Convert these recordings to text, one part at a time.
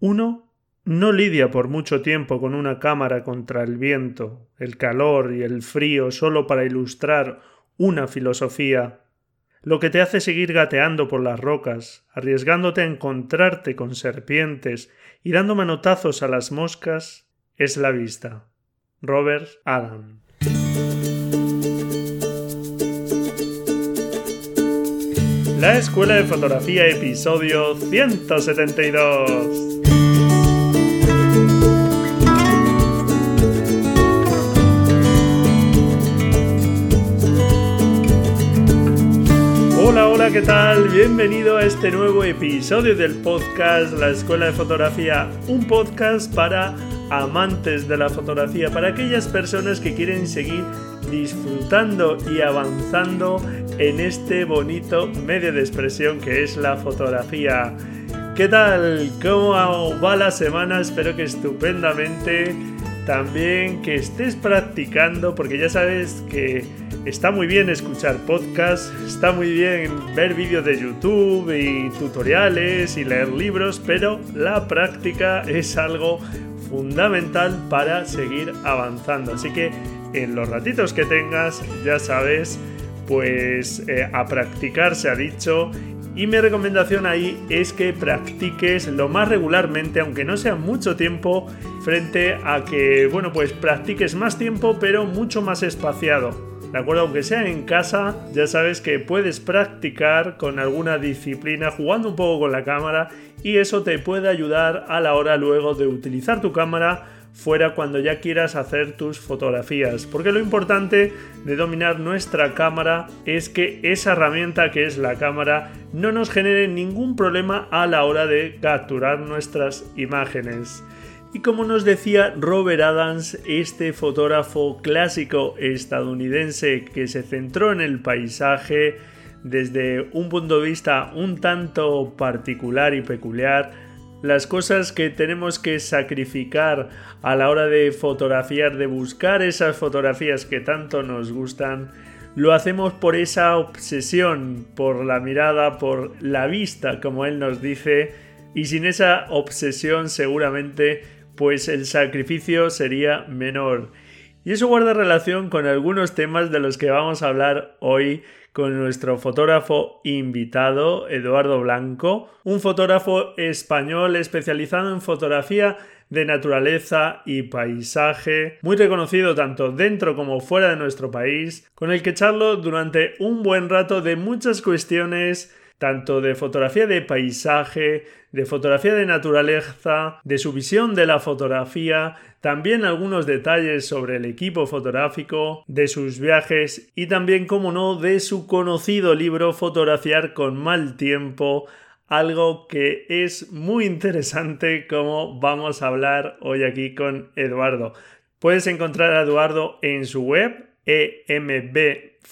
Uno no lidia por mucho tiempo con una cámara contra el viento, el calor y el frío solo para ilustrar una filosofía, lo que te hace seguir gateando por las rocas, arriesgándote a encontrarte con serpientes y dando manotazos a las moscas, es la vista. Robert Adam. La Escuela de Fotografía, episodio 172. Hola, hola, ¿qué tal? Bienvenido a este nuevo episodio del podcast La Escuela de Fotografía, un podcast para amantes de la fotografía, para aquellas personas que quieren seguir disfrutando y avanzando en este bonito medio de expresión que es la fotografía. ¿Qué tal? ¿Cómo va la semana? Espero que estupendamente. También que estés practicando, porque ya sabes que está muy bien escuchar podcasts, está muy bien ver vídeos de YouTube y tutoriales y leer libros, pero la práctica es algo fundamental para seguir avanzando. Así que en los ratitos que tengas, ya sabes, pues eh, a practicar se ha dicho. Y mi recomendación ahí es que practiques lo más regularmente, aunque no sea mucho tiempo, frente a que, bueno, pues practiques más tiempo, pero mucho más espaciado. ¿De? Aunque sea en casa, ya sabes que puedes practicar con alguna disciplina jugando un poco con la cámara y eso te puede ayudar a la hora luego de utilizar tu cámara fuera cuando ya quieras hacer tus fotografías. Porque lo importante de dominar nuestra cámara es que esa herramienta que es la cámara no nos genere ningún problema a la hora de capturar nuestras imágenes. Y como nos decía Robert Adams, este fotógrafo clásico estadounidense que se centró en el paisaje desde un punto de vista un tanto particular y peculiar, las cosas que tenemos que sacrificar a la hora de fotografiar, de buscar esas fotografías que tanto nos gustan, lo hacemos por esa obsesión, por la mirada, por la vista, como él nos dice, y sin esa obsesión seguramente pues el sacrificio sería menor. Y eso guarda relación con algunos temas de los que vamos a hablar hoy con nuestro fotógrafo invitado, Eduardo Blanco, un fotógrafo español especializado en fotografía de naturaleza y paisaje, muy reconocido tanto dentro como fuera de nuestro país, con el que charlo durante un buen rato de muchas cuestiones tanto de fotografía de paisaje, de fotografía de naturaleza, de su visión de la fotografía, también algunos detalles sobre el equipo fotográfico, de sus viajes y también, como no, de su conocido libro Fotografiar con mal tiempo, algo que es muy interesante como vamos a hablar hoy aquí con Eduardo. Puedes encontrar a Eduardo en su web embfoto.com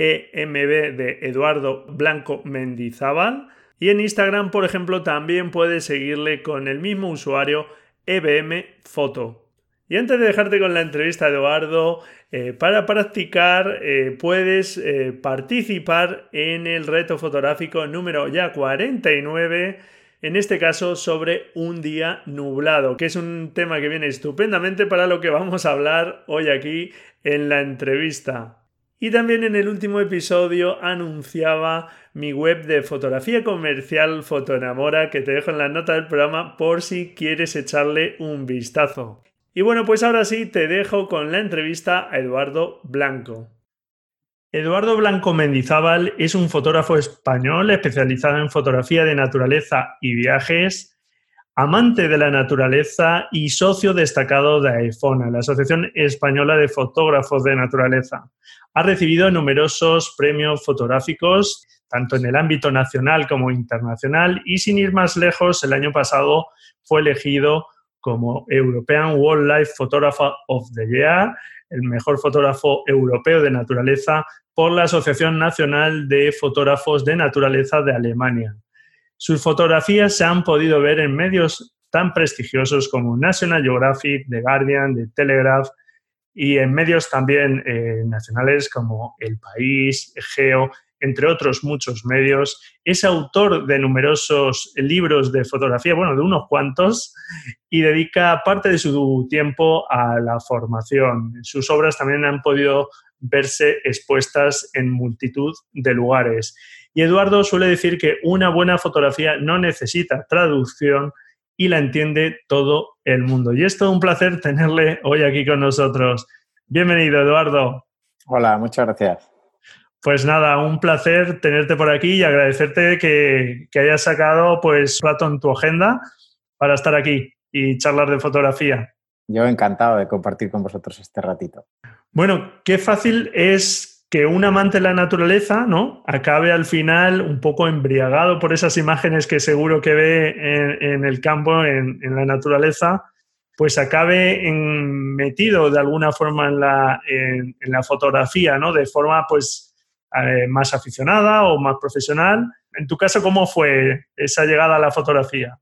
EMB de Eduardo Blanco Mendizábal. Y en Instagram, por ejemplo, también puedes seguirle con el mismo usuario EBM Foto. Y antes de dejarte con la entrevista Eduardo, eh, para practicar eh, puedes eh, participar en el reto fotográfico número ya 49, en este caso sobre un día nublado, que es un tema que viene estupendamente para lo que vamos a hablar hoy aquí en la entrevista. Y también en el último episodio anunciaba mi web de fotografía comercial Fotoenamora que te dejo en la nota del programa por si quieres echarle un vistazo. Y bueno, pues ahora sí te dejo con la entrevista a Eduardo Blanco. Eduardo Blanco Mendizábal es un fotógrafo español especializado en fotografía de naturaleza y viajes amante de la naturaleza y socio destacado de AEFONA, la Asociación Española de Fotógrafos de Naturaleza. Ha recibido numerosos premios fotográficos, tanto en el ámbito nacional como internacional, y sin ir más lejos, el año pasado fue elegido como European Wildlife Photographer of the Year, el mejor fotógrafo europeo de naturaleza por la Asociación Nacional de Fotógrafos de Naturaleza de Alemania. Sus fotografías se han podido ver en medios tan prestigiosos como National Geographic, The Guardian, The Telegraph y en medios también eh, nacionales como El País, Geo, entre otros muchos medios. Es autor de numerosos libros de fotografía, bueno, de unos cuantos, y dedica parte de su tiempo a la formación. Sus obras también han podido verse expuestas en multitud de lugares. Y Eduardo suele decir que una buena fotografía no necesita traducción y la entiende todo el mundo. Y es todo un placer tenerle hoy aquí con nosotros. Bienvenido, Eduardo. Hola, muchas gracias. Pues nada, un placer tenerte por aquí y agradecerte que, hayas sacado pues rato en tu agenda para estar aquí y charlar de fotografía. Yo encantado de compartir con vosotros este ratito. Bueno, qué fácil es que un amante de la naturaleza, ¿no? Acabe al final un poco embriagado por esas imágenes que seguro que ve en, el campo, en, la naturaleza, pues acabe metido de alguna forma en la, en la fotografía, ¿no? De forma, pues, eh, más aficionada o más profesional. En tu caso, ¿cómo fue esa llegada a la fotografía?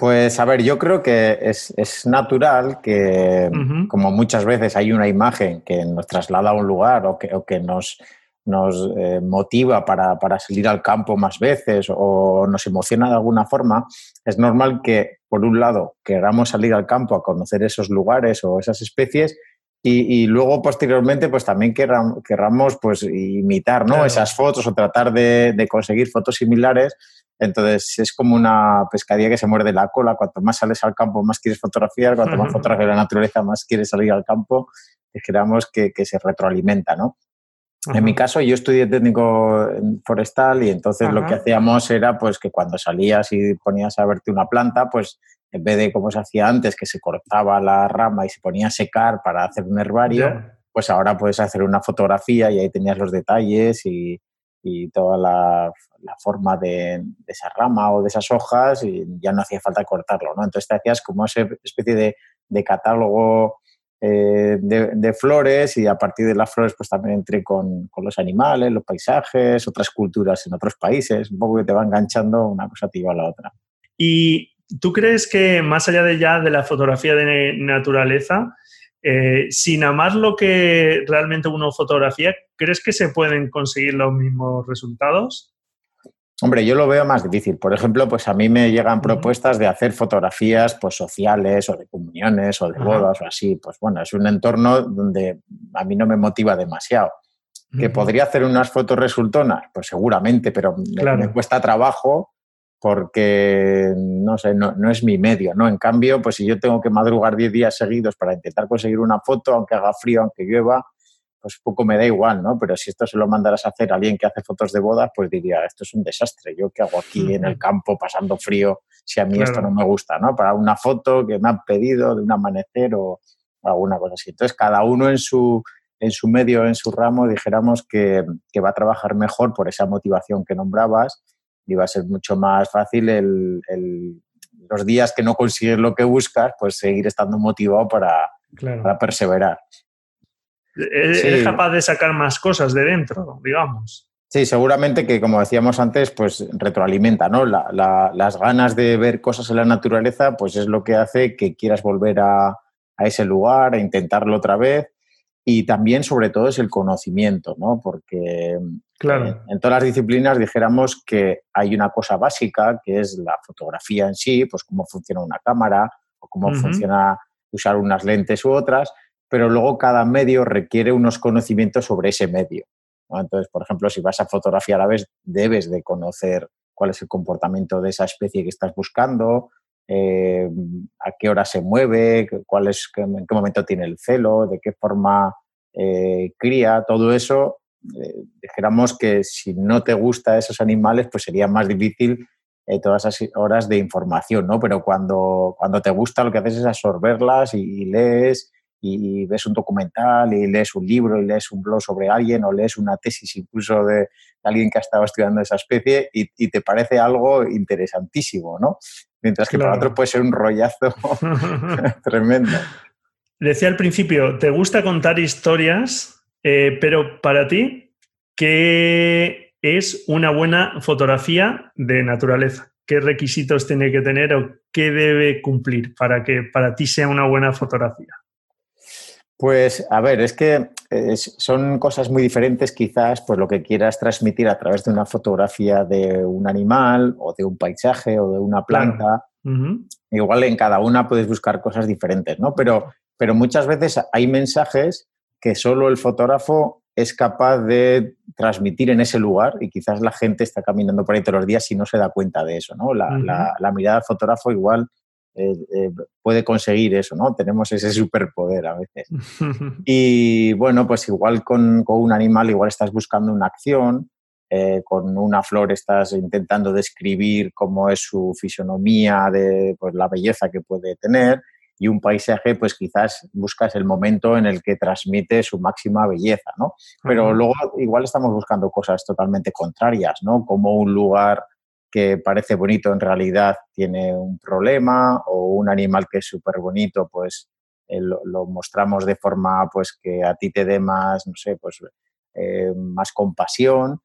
Pues a ver, yo creo que es, natural que, como muchas veces hay una imagen que nos traslada a un lugar o que, que nos, nos eh, motiva para, para, salir al campo más veces o nos emociona de alguna forma, es normal que, por un lado, queramos salir al campo a conocer esos lugares o esas especies y, luego posteriormente pues también querramos, pues imitar ¿no? esas fotos o tratar de, conseguir fotos similares. Entonces es como una pescadilla que se muerde la cola. Cuanto más sales al campo, más quieres fotografiar. Cuanto más fotografías la naturaleza, más quieres salir al campo. Esperamos que, que se retroalimenta, ¿no? En mi caso, yo estudié técnico forestal y entonces lo que hacíamos era pues que cuando salías y ponías a verte una planta, pues en vez de como se hacía antes, que se cortaba la rama y se ponía a secar para hacer un herbario, pues ahora puedes hacer una fotografía y ahí tenías los detalles y, toda la, forma de, esa rama o de esas hojas y ya no hacía falta cortarlo, ¿no? Entonces te hacías como esa especie de, catálogo eh, de, flores y a partir de las flores pues también entré con, con, los animales, los paisajes, otras culturas en otros países, un poco que te va enganchando una cosa te lleva a la otra. Y ¿Tú crees que más allá de ya de la fotografía de naturaleza, eh, sin amar lo que realmente uno fotografía, ¿crees que se pueden conseguir los mismos resultados? Hombre, yo lo veo más difícil. Por ejemplo, pues a mí me llegan propuestas de hacer fotografías pues, sociales o de comuniones o de bodas o así. Pues bueno, es un entorno donde a mí no me motiva demasiado. ¿Que podría hacer unas fotos resultonas? Pues seguramente, pero me, cuesta trabajo porque no sé, no, no, es mi medio, ¿no? En cambio, pues si yo tengo que madrugar 10 días seguidos para intentar conseguir una foto, aunque haga frío, aunque llueva, pues poco me da igual, ¿no? Pero si esto se lo mandaras a hacer a alguien que hace fotos de bodas, pues diría, esto es un desastre, ¿yo qué hago aquí en el campo pasando frío si a mí esto no me gusta, ¿no? Para una foto que me han pedido de un amanecer o alguna cosa así. Entonces, cada uno en su, en su medio, en su ramo, dijéramos que, que va a trabajar mejor por esa motivación que nombrabas y va a ser mucho más fácil el, los días que no consigues lo que buscas, pues seguir estando motivado para, para perseverar. Eres capaz de sacar más cosas de dentro, digamos. Sí, seguramente que, como decíamos antes, pues retroalimenta, ¿no? las ganas de ver cosas en la naturaleza, pues es lo que hace que quieras volver a, a ese lugar, a intentarlo otra vez y también, sobre todo, es el conocimiento, ¿no? Porque claro. en, todas las disciplinas dijéramos que hay una cosa básica, que es la fotografía en sí, pues cómo funciona una cámara o cómo funciona usar unas lentes u otras, pero luego cada medio requiere unos conocimientos sobre ese medio. Entonces, por ejemplo, si vas a fotografiar a la vez, debes de conocer cuál es el comportamiento de esa especie que estás buscando, eh, a qué hora se mueve, cuál es, en qué momento tiene el celo, de qué forma eh, cría, todo eso, eh, dijéramos que si no te gusta esos animales, pues sería más difícil todas esas horas de información, ¿no? Pero cuando, cuando te gusta lo que haces es absorberlas y lees y ves un documental y lees un libro y lees un blog sobre alguien o lees una tesis incluso de alguien que ha estado estudiando esa especie y, te parece algo interesantísimo, ¿no? Mientras que para otro puede ser un rollazo tremendo. Decía al principio, te gusta contar historias, eh, pero para ti, ¿qué es una buena fotografía de naturaleza? ¿Qué requisitos tiene que tener o qué debe cumplir para que para ti sea una buena fotografía? Pues a ver, es que son cosas muy diferentes quizás, pues lo que quieras transmitir a través de una fotografía de un animal o de un paisaje o de una planta. Igual en cada una puedes buscar cosas diferentes, ¿no? Pero, pero muchas veces hay mensajes que solo el fotógrafo es capaz de transmitir en ese lugar y quizás la gente está caminando por ahí todos los días y no se da cuenta de eso, ¿no? La, la mirada del fotógrafo igual eh, eh, puede conseguir eso, ¿no? Tenemos ese superpoder a veces. Y bueno, pues igual con, un animal, igual estás buscando una acción, eh, con una flor estás intentando describir cómo es su fisonomía, de pues, la belleza que puede tener, y un paisaje, pues quizás buscas el momento en el que transmite su máxima belleza, ¿no? Pero luego igual estamos buscando cosas totalmente contrarias, ¿no? Como un lugar que parece bonito en realidad tiene un problema o un animal que es súper bonito pues eh, lo, mostramos de forma pues que a ti te dé más, no sé, pues eh, más compasión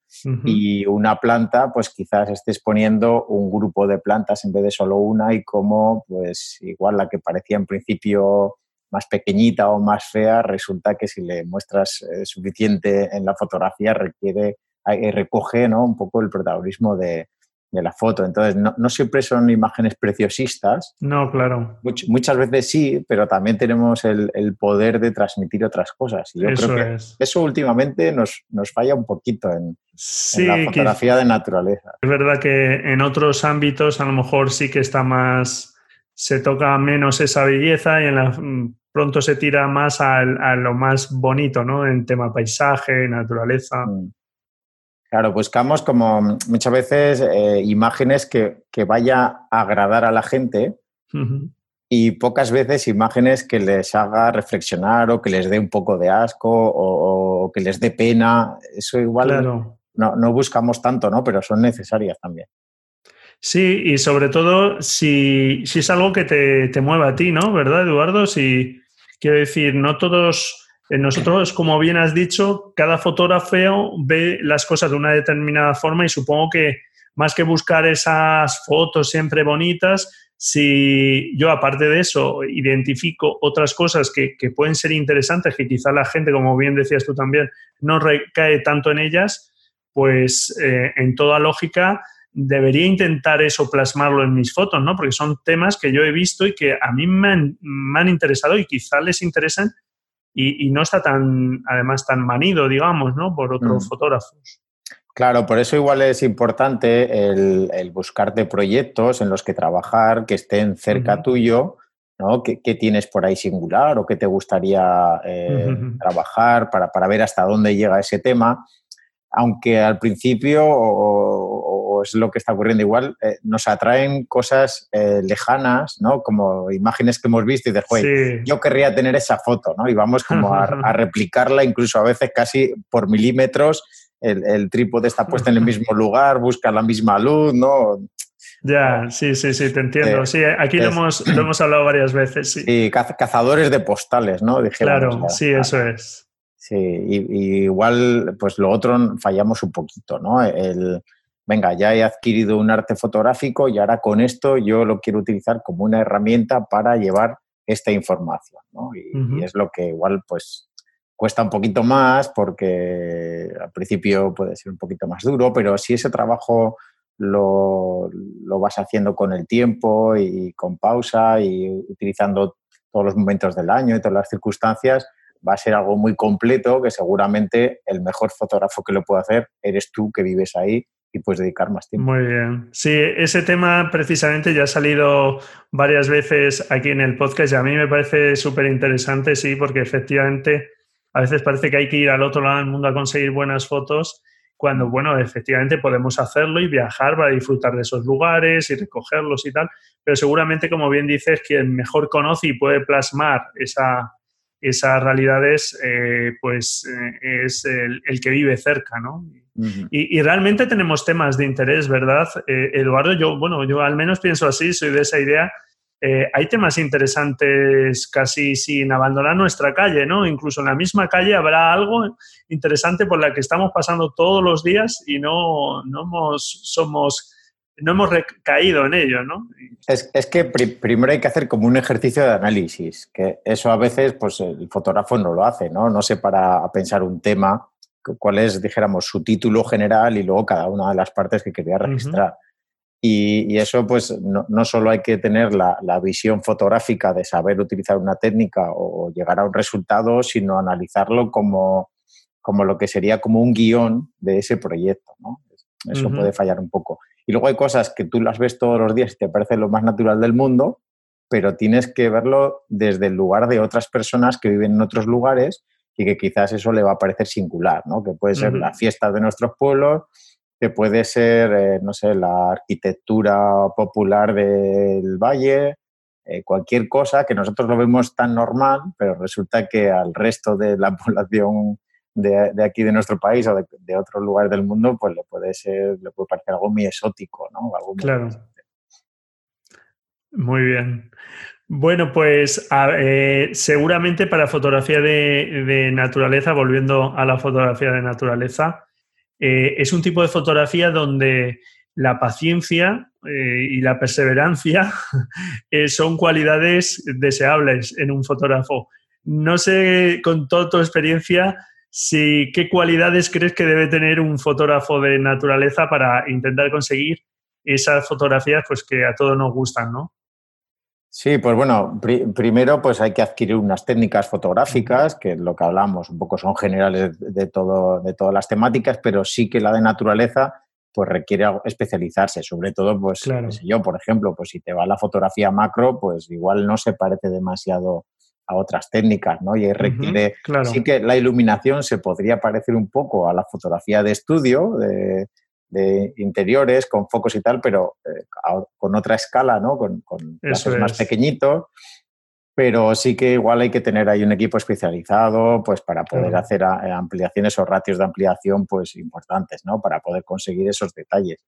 y una planta pues quizás estés poniendo un grupo de plantas en vez de solo una y como pues igual la que parecía en principio más pequeñita o más fea resulta que si le muestras eh, suficiente en la fotografía requiere recoge ¿no? un poco el protagonismo de, de la foto. Entonces, no, siempre son imágenes preciosistas. No, claro. muchas veces sí, pero también tenemos el, poder de transmitir otras cosas. Y yo eso creo que eso últimamente nos, nos, falla un poquito en, la fotografía de naturaleza. Es verdad que en otros ámbitos a lo mejor sí que está más, se toca menos esa belleza y en la, pronto se tira más a, lo más bonito, ¿no? En tema paisaje, naturaleza. Mm. Claro, buscamos como muchas veces eh, imágenes que, vaya a agradar a la gente y pocas veces imágenes que les haga reflexionar o que les dé un poco de asco o, que les dé pena. Eso igual no, no, buscamos tanto, ¿no? Pero son necesarias también. Sí, y sobre todo si, si es algo que te, te mueva a ti, ¿no? ¿Verdad, Eduardo? Si, quiero decir, no todos nosotros, como bien has dicho, cada fotógrafo ve las cosas de una determinada forma y supongo que más que buscar esas fotos siempre bonitas, si yo aparte de eso identifico otras cosas que, pueden ser interesantes, que quizá la gente, como bien decías tú también, no recae tanto en ellas, pues eh, en toda lógica debería intentar eso plasmarlo en mis fotos, ¿no? Porque son temas que yo he visto y que a mí me han, me han interesado y quizá les interesan y, no está tan, además, tan manido, digamos, ¿no? Por otros mm. fotógrafos. Claro, por eso igual es importante el, el, buscarte proyectos en los que trabajar, que estén cerca tuyo, ¿no? ¿Qué, tienes por ahí singular o qué te gustaría eh, trabajar para, para, ver hasta dónde llega ese tema? Aunque al principio es lo que está ocurriendo igual, eh, nos atraen cosas eh, lejanas, ¿no? Como imágenes que hemos visto y dices, yo querría tener esa foto, ¿no? Y vamos como a, replicarla, incluso a veces casi por milímetros, el, trípode está puesto en el mismo lugar, busca la misma luz, ¿no? Ya, sí, sí, sí, te entiendo. Eh, sí, aquí lo, hemos, lo hemos hablado varias veces. Sí, cazadores de postales, ¿no? claro, sí, eso es. Sí, y, igual, pues lo otro fallamos un poquito, ¿no? El, venga, ya he adquirido un arte fotográfico y ahora con esto yo lo quiero utilizar como una herramienta para llevar esta información, ¿no? Y, es lo que igual pues cuesta un poquito más porque al principio puede ser un poquito más duro, pero si ese trabajo lo, lo vas haciendo con el tiempo y con pausa y utilizando todos los momentos del año y todas las circunstancias, va a ser algo muy completo que seguramente el mejor fotógrafo que lo puede hacer eres tú que vives ahí y puedes dedicar más tiempo. Muy bien. Sí, ese tema precisamente ya ha salido varias veces aquí en el podcast y a mí me parece súper interesante, sí, porque efectivamente a veces parece que hay que ir al otro lado del mundo a conseguir buenas fotos, cuando, bueno, efectivamente podemos hacerlo y viajar para disfrutar de esos lugares y recogerlos y tal, pero seguramente, como bien dices, quien mejor conoce y puede plasmar esa, esas realidades, eh, pues eh, es el, el, que vive cerca, ¿no? y, realmente tenemos temas de interés, ¿verdad? Eh, Eduardo, yo, bueno, yo al menos pienso así, soy de esa idea. Eh, hay temas interesantes casi sin abandonar nuestra calle, ¿no? Incluso en la misma calle habrá algo interesante por la que estamos pasando todos los días y no, no somos no hemos recaído en ello, ¿no? Es, que primero hay que hacer como un ejercicio de análisis, que eso a veces pues el fotógrafo no lo hace, ¿no? No se para a pensar un tema, cuál es, dijéramos, su título general y luego cada una de las partes que quería registrar. y, eso, pues, no, no, solo hay que tener la, la, visión fotográfica de saber utilizar una técnica o llegar a un resultado, sino analizarlo como, como lo que sería como un guion de ese proyecto, ¿no? Eso puede fallar un poco. Y luego hay cosas que tú las ves todos los días y te parece lo más natural del mundo, pero tienes que verlo desde el lugar de otras personas que viven en otros lugares y que quizás eso le va a parecer singular, ¿no? Que puede ser la fiesta de nuestros pueblos, que puede ser, eh, no sé, la arquitectura popular del valle, eh, cualquier cosa que nosotros lo vemos tan normal, pero resulta que al resto de la población de, aquí de nuestro país o de, de otros lugares del mundo, pues le puede ser, le puede parecer algo muy exótico, ¿no? claro. Muy bien. Bueno, pues eh, seguramente para fotografía de, naturaleza, volviendo a la fotografía de naturaleza, eh, es un tipo de fotografía donde la paciencia eh, y la perseverancia son cualidades deseables en un fotógrafo. No sé, con toda tu experiencia, si, ¿qué cualidades crees que debe tener un fotógrafo de naturaleza para intentar conseguir esas fotografías pues, que a todos nos gustan, ¿no? Sí, pues bueno, primero pues hay que adquirir unas técnicas fotográficas, que lo que hablamos un poco son generales de, todo, de todas las temáticas, pero sí que la de naturaleza pues requiere especializarse, sobre todo pues yo, por ejemplo, pues si te va la fotografía macro, pues igual no se parece demasiado a otras técnicas, ¿no? Y requiere, sí que la iluminación se podría parecer un poco a la fotografía de estudio, de, interiores, con focos y tal, pero eh, con otra escala, ¿no? Con, con más pequeñitos. Pero sí que igual hay que tener ahí un equipo especializado, pues para poder hacer ampliaciones o ratios de ampliación, pues importantes, ¿no? Para poder conseguir esos detalles.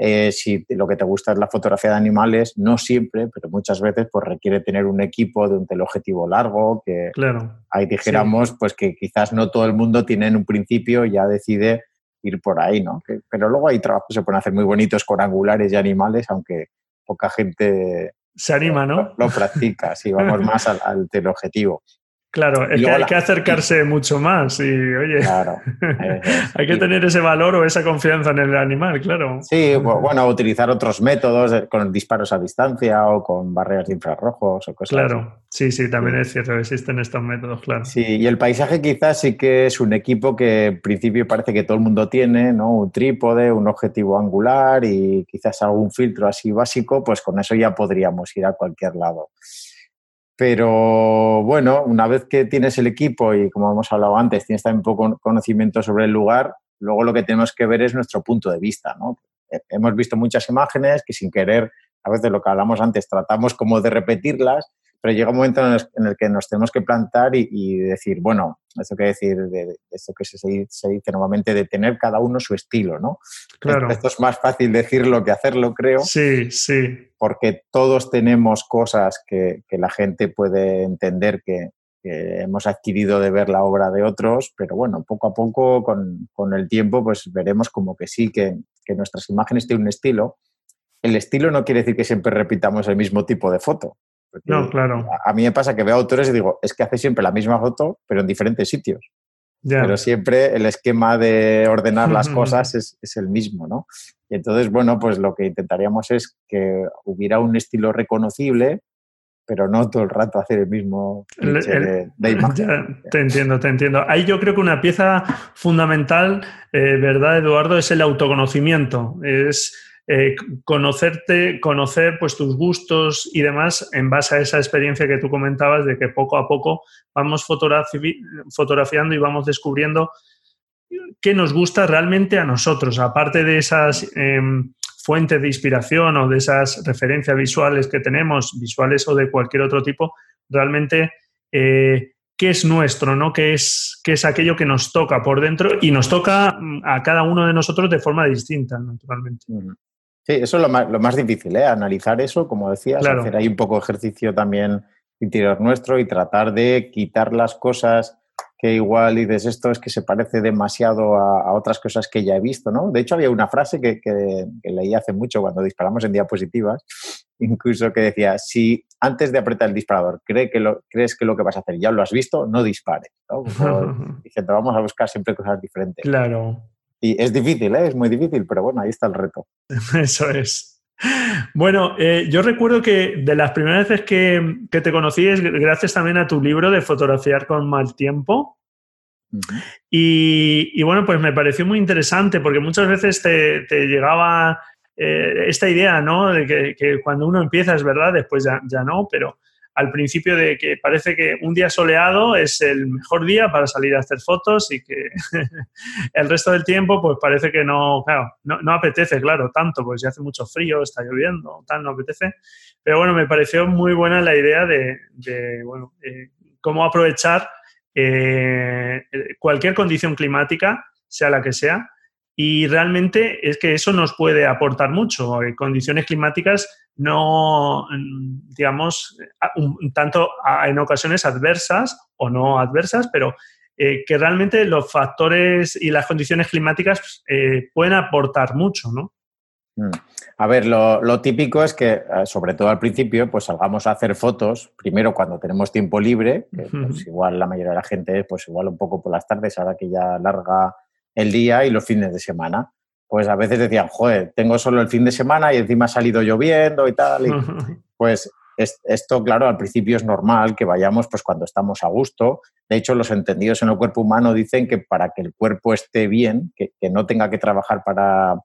Eh, si lo que te gusta es la fotografía de animales, no siempre, pero muchas veces pues requiere tener un equipo de un teleobjetivo largo, que claro, ahí dijéramos pues que quizás no todo el mundo tiene en un principio ya decide ir por ahí, ¿no? pero luego hay trabajos que se pueden hacer muy bonitos con angulares y animales, aunque poca gente se anima, ¿no? Lo, practica, sí, vamos más al, al teleobjetivo. Claro, es que hay que acercarse mucho más y, oye, hay que tener ese valor o esa confianza en el animal, claro. Sí, bueno, utilizar otros métodos con disparos a distancia o con barreras de infrarrojos o cosas Claro, sí, sí, también es cierto, existen estos métodos, claro. Sí, y el paisaje quizás sí que es un equipo que en principio parece que todo el mundo tiene, ¿no? Un trípode, un objetivo angular y quizás algún filtro así básico, pues con eso ya podríamos ir a cualquier lado. Pero bueno, una vez que tienes el equipo y como hemos hablado antes, tienes también poco conocimiento sobre el lugar, luego lo que tenemos que ver es nuestro punto de vista. ¿no? Hemos visto muchas imágenes que sin querer, a veces lo que hablamos antes, tratamos como de repetirlas pero llega un momento en el, que nos tenemos que plantar y, decir, bueno, esto que decir, de, esto que se, se, dice normalmente, de tener cada uno su estilo, ¿no? Claro. Esto, es más fácil decirlo que hacerlo, creo. Sí, sí. Porque todos tenemos cosas que, que la gente puede entender que, que, hemos adquirido de ver la obra de otros, pero bueno, poco a poco, con, con el tiempo, pues veremos como que sí, que, que nuestras imágenes tienen un estilo. El estilo no quiere decir que siempre repitamos el mismo tipo de foto no, claro. A, mí me pasa que veo autores y digo, es que hace siempre la misma foto, pero en diferentes sitios. Pero siempre el esquema de ordenar las cosas es, es, el mismo, ¿no? Y entonces, bueno, pues lo que intentaríamos es que hubiera un estilo reconocible, pero no todo el rato hacer el mismo de, imagen. te entiendo, te entiendo. Ahí yo creo que una pieza fundamental, eh, ¿verdad, Eduardo? Es el autoconocimiento. Es eh, conocerte, conocer pues tus gustos y demás en base a esa experiencia que tú comentabas de que poco a poco vamos fotografiando y vamos descubriendo qué nos gusta realmente a nosotros, aparte de esas em, fuentes de inspiración o de esas referencias visuales que tenemos, visuales o de cualquier otro tipo, realmente eh, qué es nuestro, ¿no? ¿Qué es, qué es aquello que nos toca por dentro y nos toca mm, a cada uno de nosotros de forma distinta, naturalmente. Sí, eso es lo más, lo más difícil, ¿eh? analizar eso, como decías, hacer ahí un poco ejercicio también interior nuestro y tratar de quitar las cosas que igual dices esto es que se parece demasiado a, otras cosas que ya he visto, ¿no? De hecho, había una frase que, leí hace mucho cuando disparamos en diapositivas, incluso que decía, si antes de apretar el disparador cree que lo, crees que lo que vas a hacer ya lo has visto, no dispares, ¿no? diciendo, vamos a buscar siempre cosas diferentes. Claro. Y es difícil, ¿eh? es muy difícil, pero bueno, ahí está el reto. Eso es. Bueno, eh, yo recuerdo que de las primeras veces que, te conocí es gracias también a tu libro de fotografiar con mal tiempo. y, bueno, pues me pareció muy interesante porque muchas veces te, llegaba eh, esta idea, ¿no? De que, cuando uno empieza es verdad, después ya, ya no, pero al principio de que parece que un día soleado es el mejor día para salir a hacer fotos y que el resto del tiempo pues parece que no, no, apetece, claro, tanto, pues ya hace mucho frío, está lloviendo, tal, no apetece. Pero bueno, me pareció muy buena la idea de, bueno, eh, cómo aprovechar eh, cualquier condición climática, sea la que sea, y realmente es que eso nos puede aportar mucho. Condiciones climáticas no, digamos, un, tanto en ocasiones adversas o no adversas, pero eh, que realmente los factores y las condiciones climáticas eh, pueden aportar mucho, ¿no? Mm. A ver, lo, típico es que, eh, sobre todo al principio, pues salgamos a hacer fotos, primero cuando tenemos tiempo libre, que pues, igual la mayoría de la gente, pues igual un poco por las tardes, ahora que ya larga el día y los fines de semana pues a veces decían, joder, tengo solo el fin de semana y encima ha salido lloviendo y tal. pues esto, claro, al principio es normal que vayamos pues cuando estamos a gusto. De hecho, los entendidos en el cuerpo humano dicen que para que el cuerpo esté bien, que, no tenga que trabajar para,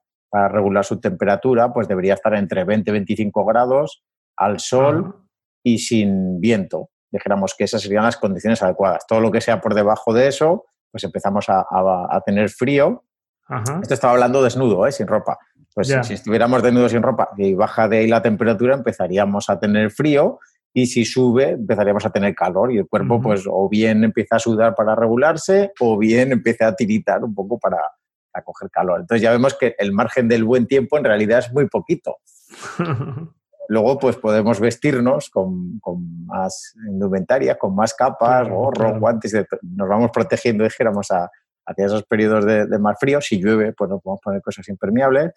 regular su temperatura, pues debería estar entre 20 y 25 grados al sol y sin viento. Dijéramos que esas serían las condiciones adecuadas. Todo lo que sea por debajo de eso, pues empezamos a, a tener frío esto estaba hablando desnudo, ¿eh? sin ropa. Pues si estuviéramos desnudos sin ropa y baja de ahí la temperatura, empezaríamos a tener frío y si sube, empezaríamos a tener calor y el cuerpo, pues, o bien empieza a sudar para regularse o bien empieza a tiritar un poco para, coger calor. Entonces ya vemos que el margen del buen tiempo en realidad es muy poquito. Luego, pues podemos vestirnos con, más indumentaria, con más capas, gorro, guantes, nos vamos protegiendo, dijéramos, a, hacia esos periodos de, más frío. Si llueve, pues nos podemos poner cosas impermeables.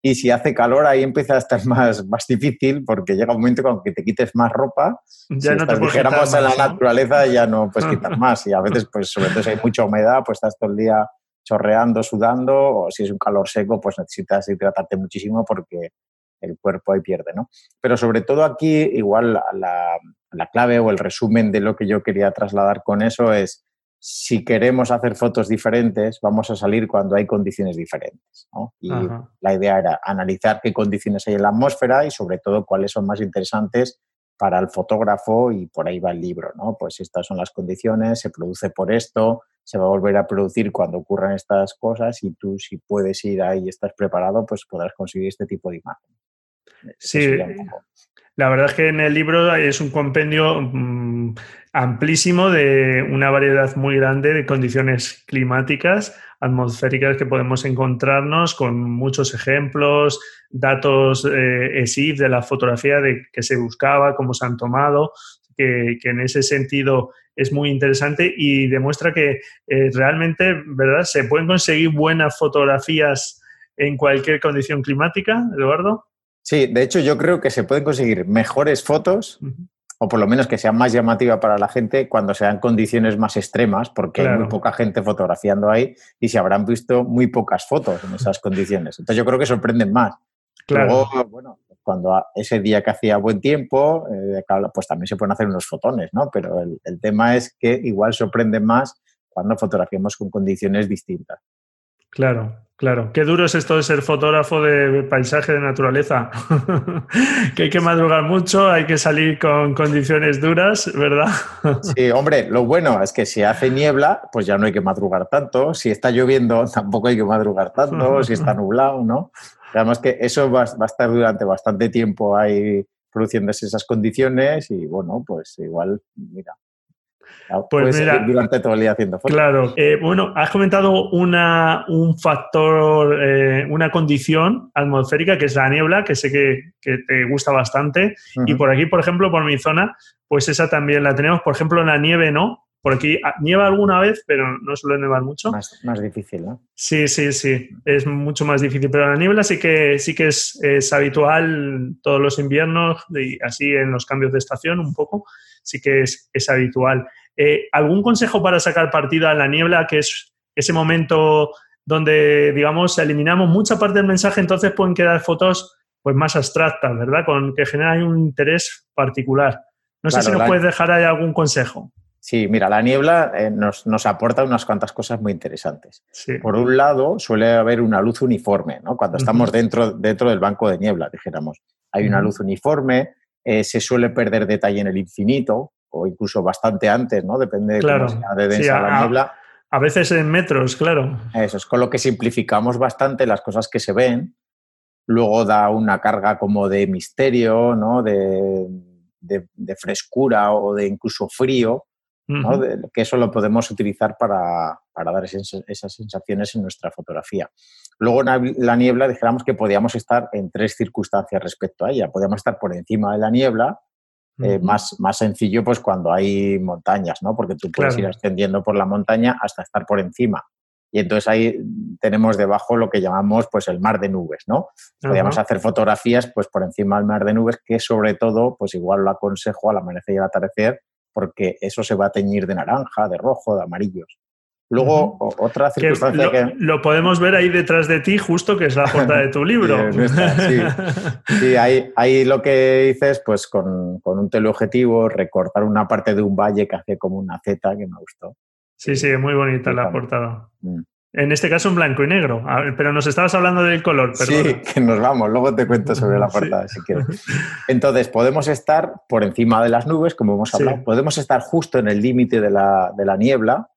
Y si hace calor, ahí empieza a estar más, más difícil porque llega un momento con que te quites más ropa. Ya si no te dijéramos en la naturaleza, ya no puedes quitar más. Y a veces, pues sobre todo si hay mucha humedad, pues estás todo el día chorreando, sudando, o si es un calor seco, pues necesitas hidratarte muchísimo porque el cuerpo ahí pierde, ¿no? Pero sobre todo aquí, igual la, la clave o el resumen de lo que yo quería trasladar con eso es si queremos hacer fotos diferentes, vamos a salir cuando hay condiciones diferentes. Y la idea era analizar qué condiciones hay en la atmósfera y sobre todo cuáles son más interesantes para el fotógrafo y por ahí va el libro, ¿no? Pues estas son las condiciones, se produce por esto, se va a volver a producir cuando ocurran estas cosas y tú si puedes ir ahí y estás preparado, pues podrás conseguir este tipo de imagen. Sí, la verdad es que en el libro es un compendio mm, amplísimo de una variedad muy grande de condiciones climáticas, atmosféricas que podemos encontrarnos con muchos ejemplos, datos eh, ESIF de la fotografía de que se buscaba, cómo se han tomado, que, en ese sentido es muy interesante y demuestra que eh, realmente, ¿verdad? Se pueden conseguir buenas fotografías en cualquier condición climática, Eduardo. Sí, de hecho yo creo que se pueden conseguir mejores fotos, o por lo menos que sean más llamativas para la gente cuando sean condiciones más extremas, porque hay muy poca gente fotografiando ahí y se habrán visto muy pocas fotos en esas condiciones. Entonces yo creo que sorprenden más. Luego, bueno, cuando ese día que hacía buen tiempo, eh, pues también se pueden hacer unos fotones, ¿no? Pero el, el tema es que igual sorprenden más cuando fotografiamos con condiciones distintas. Claro, Claro, qué duro es esto de ser fotógrafo de paisaje de naturaleza. que hay que madrugar mucho, hay que salir con condiciones duras, ¿verdad? sí, hombre, lo bueno es que si hace niebla, pues ya no hay que madrugar tanto. Si está lloviendo, tampoco hay que madrugar tanto. si está nublado, ¿no? Además que eso va, va a estar durante bastante tiempo ahí produciéndose esas condiciones y bueno, pues igual, mira, pues mira, durante todo el día haciendo fotos. Claro. Eh, bueno, has comentado una, un factor, eh, una condición atmosférica que es la niebla, que sé que, que te gusta bastante. Y por aquí, por ejemplo, por mi zona, pues esa también la tenemos. Por ejemplo, la nieve, ¿no? Por aquí ah, nieva alguna vez, pero no suele nevar mucho. Más, más difícil, ¿no? Sí, sí, sí. Es mucho más difícil. Pero la niebla sí que, sí que es, es habitual todos los inviernos y así en los cambios de estación un poco. Sí que es, es habitual. Eh, ¿Algún consejo para sacar partido a la niebla, que es ese momento donde, digamos, eliminamos mucha parte del mensaje, entonces pueden quedar fotos pues más abstractas, ¿verdad? Con que generan un interés particular. No sé si nos puedes dejar ahí algún consejo. Sí, mira, la niebla eh, nos, aporta unas cuantas cosas muy interesantes. Por un lado, suele haber una luz uniforme, ¿no? Cuando estamos dentro, dentro del banco de niebla, dijéramos. Hay una luz uniforme, eh, se suele perder detalle en el infinito, o incluso bastante antes, ¿no? Depende de cómo sea de densa la niebla. A veces en metros, claro. Eso es con lo que simplificamos bastante las cosas que se ven. Luego da una carga como de misterio, ¿no? de, de, frescura o de incluso frío, ¿no? que eso lo podemos utilizar para, para dar esas sensaciones en nuestra fotografía. Luego la niebla dijéramos que podíamos estar en tres circunstancias respecto a ella. Podíamos estar por encima de la niebla, eh, más, más sencillo pues cuando hay montañas, ¿no? Porque tú puedes ir ascendiendo por la montaña hasta estar por encima. Y entonces ahí tenemos debajo lo que llamamos pues el mar de nubes, ¿no? Podríamos hacer fotografías pues por encima del mar de nubes que sobre todo pues igual lo aconsejo al amanecer y al atardecer porque eso se va a teñir de naranja, de rojo, de amarillos. Luego, otra circunstancia que, lo, podemos ver ahí detrás de ti, justo que es la portada de tu libro. sí, ahí, lo que dices, pues con, un teleobjetivo, recortar una parte de un valle que hace como una Z, que me gustó. Sí, sí, muy bonita la portada. Mm. En este caso en blanco y negro, pero nos estabas hablando del color. Sí, que nos vamos, luego te cuento sobre la portada si quieres. Entonces, podemos estar por encima de las nubes, como hemos hablado, podemos estar justo en el límite de la, de la niebla,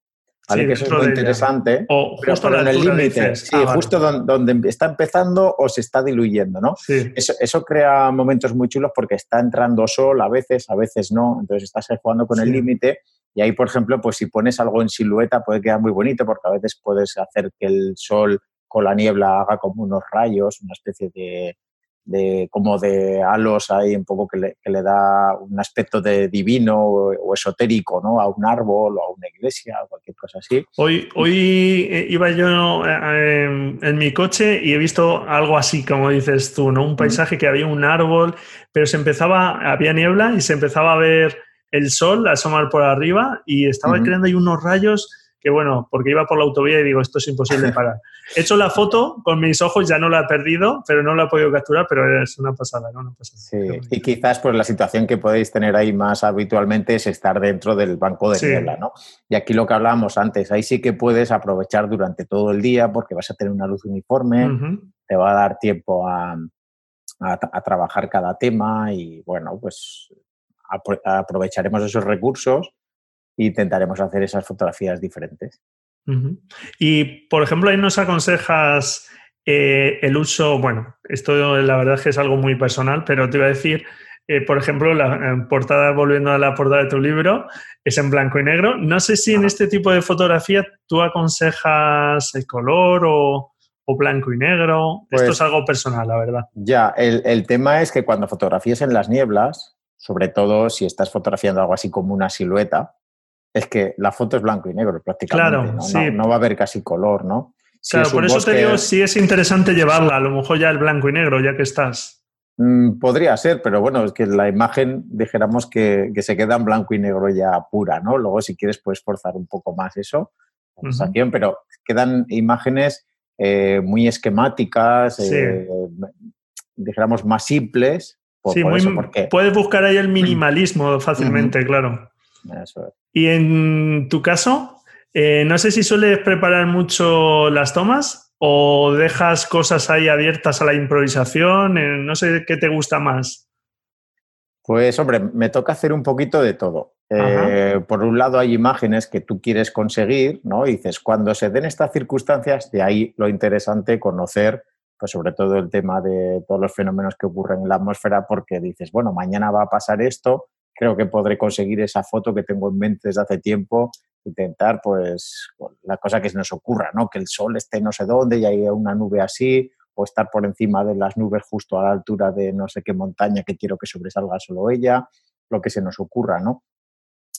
que eso es muy interesante. O justo en el límite, sí, ah, justo donde, está empezando o se está diluyendo, ¿no? Eso, eso, crea momentos muy chulos porque está entrando sol a veces, a veces no, entonces estás jugando con el límite y ahí, por ejemplo, pues si pones algo en silueta puede quedar muy bonito porque a veces puedes hacer que el sol con la niebla haga como unos rayos, una especie de, de como de halos ahí un poco que le, que le da un aspecto de divino o, esotérico ¿no? a un árbol o a una iglesia o cualquier cosa así. Hoy, hoy eh, iba yo eh, en, mi coche y he visto algo así, como dices tú, ¿no? un paisaje que había un árbol, pero se empezaba, había niebla y se empezaba a ver el sol asomar por arriba y estaba creando ahí unos rayos que bueno, porque iba por la autovía y digo, esto es imposible parar. He hecho la foto con mis ojos, ya no la he perdido, pero no la he podido capturar, pero es una pasada, ¿no? Sí, y quizás pues la situación que podéis tener ahí más habitualmente es estar dentro del banco de niebla, ¿no? Y aquí lo que hablábamos antes, ahí sí que puedes aprovechar durante todo el día porque vas a tener una luz uniforme, te va a dar tiempo a, a trabajar cada tema y bueno, pues aprovecharemos esos recursos intentaremos hacer esas fotografías diferentes. Y, por ejemplo, ahí nos aconsejas eh, el uso, bueno, esto la verdad es que es algo muy personal, pero te iba a decir, eh, por ejemplo, la portada, volviendo a la portada de tu libro, es en blanco y negro. No sé si en este tipo de fotografía tú aconsejas el color o, blanco y negro. esto es pues algo personal, la verdad. Ya, el, el tema es que cuando fotografías en las nieblas, sobre todo si estás fotografiando algo así como una silueta, es que la foto es blanco y negro prácticamente. ¿no? ¿no? va a haber casi color, ¿no? claro, por eso te digo, sí es interesante llevarla, a lo mejor ya el blanco y negro, ya que estás. Mm, podría ser, pero bueno, es que la imagen, dijéramos que, se queda en blanco y negro ya pura, ¿no? Luego, si quieres, puedes forzar un poco más eso, pero quedan imágenes eh, muy esquemáticas, eh, dijéramos más simples. sí, muy, puedes buscar ahí el minimalismo fácilmente, claro. Y en tu caso, eh, no sé si sueles preparar mucho las tomas o dejas cosas ahí abiertas a la improvisación, eh, no sé qué te gusta más. Pues hombre, me toca hacer un poquito de todo. Eh, por un lado hay imágenes que tú quieres conseguir, ¿no? Y dices, cuando se den estas circunstancias, de ahí lo interesante conocer, pues sobre todo el tema de todos los fenómenos que ocurren en la atmósfera, porque dices, bueno, mañana va a pasar esto, creo que podré conseguir esa foto que tengo en mente desde hace tiempo, intentar pues la cosa que se nos ocurra, ¿no? Que el sol esté no sé dónde y hay una nube así, o estar por encima de las nubes justo a la altura de no sé qué montaña que quiero que sobresalga solo ella, lo que se nos ocurra, ¿no?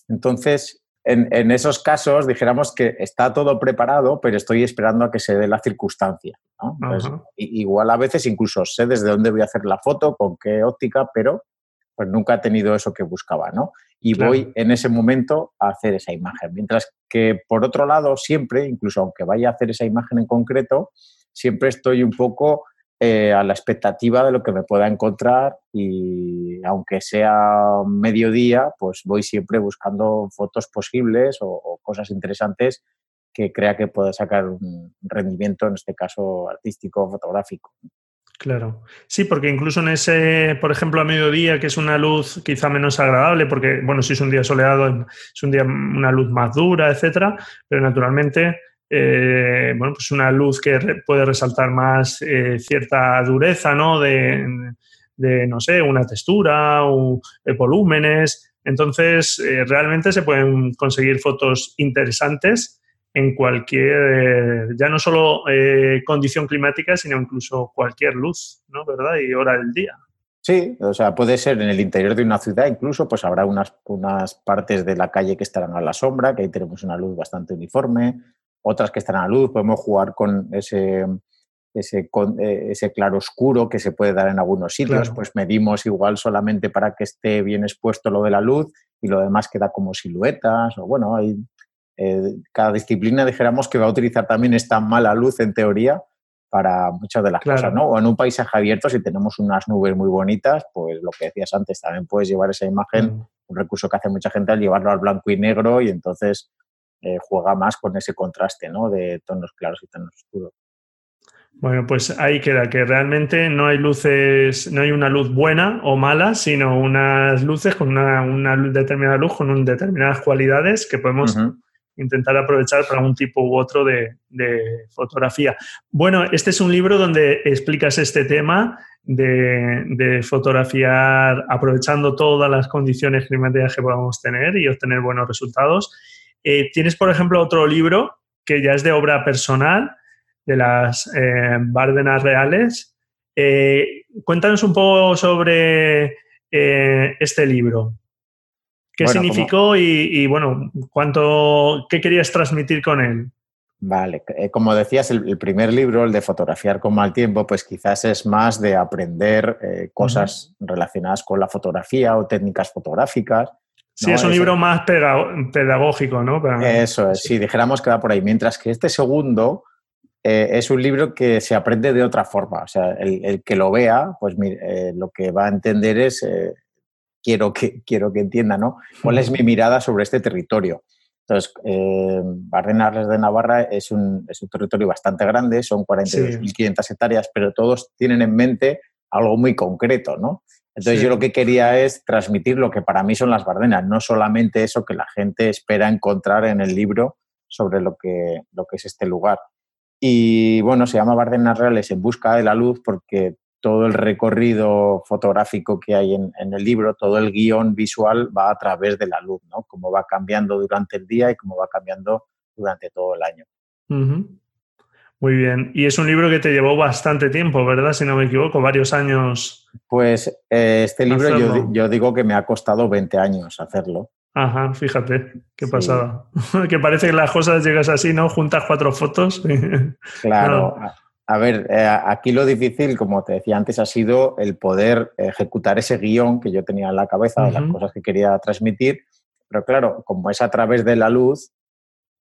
Entonces, en, esos casos dijéramos que está todo preparado, pero estoy esperando a que se dé la circunstancia. igual a veces incluso sé desde dónde voy a hacer la foto, con qué óptica, pero pues nunca he tenido eso que buscaba, ¿no? Y voy en ese momento a hacer esa imagen. Mientras que por otro lado, siempre, incluso aunque vaya a hacer esa imagen en concreto, siempre estoy un poco eh, a la expectativa de lo que me pueda encontrar y aunque sea mediodía, pues voy siempre buscando fotos posibles o, cosas interesantes que crea que pueda sacar un rendimiento, en este caso artístico, fotográfico. Claro. Sí, porque incluso en ese, por ejemplo, a mediodía, que es una luz quizá menos agradable, porque, bueno, si es un día soleado, es un día una luz más dura, etcétera, pero naturalmente eh, bueno, pues una luz que puede resaltar más eh, cierta dureza, ¿no? De, no sé, una textura, eh, volúmenes. Entonces, realmente se pueden conseguir fotos interesantes en cualquier, ya no solo condición climática, sino incluso cualquier luz, ¿no? ¿Verdad? Y hora del día. Sí, o sea, puede ser en el interior de una ciudad, incluso, pues habrá unas, unas partes de la calle que estarán a la sombra, que ahí tenemos una luz bastante uniforme, otras que están a luz, podemos jugar con ese, ese, eh, ese claro oscuro que se puede dar en algunos sitios, pues medimos igual solamente para que esté bien expuesto lo de la luz y lo demás queda como siluetas, o bueno, hay, eh, cada disciplina dijéramos que va a utilizar también esta mala luz en teoría para muchas de las cosas, ¿no? O en un paisaje abierto, si tenemos unas nubes muy bonitas, pues lo que decías antes, también puedes llevar esa imagen, mm. un recurso que hace mucha gente al llevarlo al blanco y negro y entonces eh, juega más con ese contraste ¿no? de tonos claros y tonos oscuros. Bueno, pues ahí queda que realmente no hay luces, no hay una luz buena o mala, sino unas luces con una, determinada luz, con determinadas cualidades que podemos intentar aprovechar para un tipo u otro de, fotografía. Bueno, este es un libro donde explicas este tema de, fotografiar aprovechando todas las condiciones climáticas que podamos tener y obtener buenos resultados. Eh, tienes, por ejemplo, otro libro que ya es de obra personal, de las eh, Bárdenas Reales. Eh, cuéntanos un poco sobre este libro. ¿Qué significó y, bueno, cuánto, qué querías transmitir con él? Vale, como decías, el, primer libro, el de fotografiar con mal tiempo, pues quizás es más de aprender cosas relacionadas con la fotografía o técnicas fotográficas. Sí, es un libro más pedagógico, ¿no? Eso es, si dijéramos que va por ahí. Mientras que este segundo eh, es un libro que se aprende de otra forma. O sea, el, que lo vea, pues eh, lo que va a entender es, eh, quiero, que, quiero que entienda, ¿no? ¿Cuál es mi mirada sobre este territorio? Entonces, Bardenales de Navarra es un, es un, territorio bastante grande, son 42.500 hectáreas, pero todos tienen en mente algo muy concreto, ¿no? Entonces yo lo que quería es transmitir lo que para mí son las Bardenas, no solamente eso que la gente espera encontrar en el libro sobre lo que, lo que es este lugar. Y bueno, se llama Bardenas Reales en busca de la luz porque todo el recorrido fotográfico que hay en, el libro, todo el guion visual va a través de la luz, ¿no? Cómo va cambiando durante el día y cómo va cambiando durante todo el año. Muy bien. Y es un libro que te llevó bastante tiempo, ¿verdad? Si no me equivoco, varios años. Pues eh, este libro yo, digo que me ha costado 20 años hacerlo. Ajá, fíjate, qué pasada. que parece que las cosas llegas así, ¿no? Juntas cuatro fotos. claro. A ver, eh, aquí lo difícil, como te decía antes, ha sido el poder ejecutar ese guion que yo tenía en la cabeza de las cosas que quería transmitir. Pero claro, como es a través de la luz,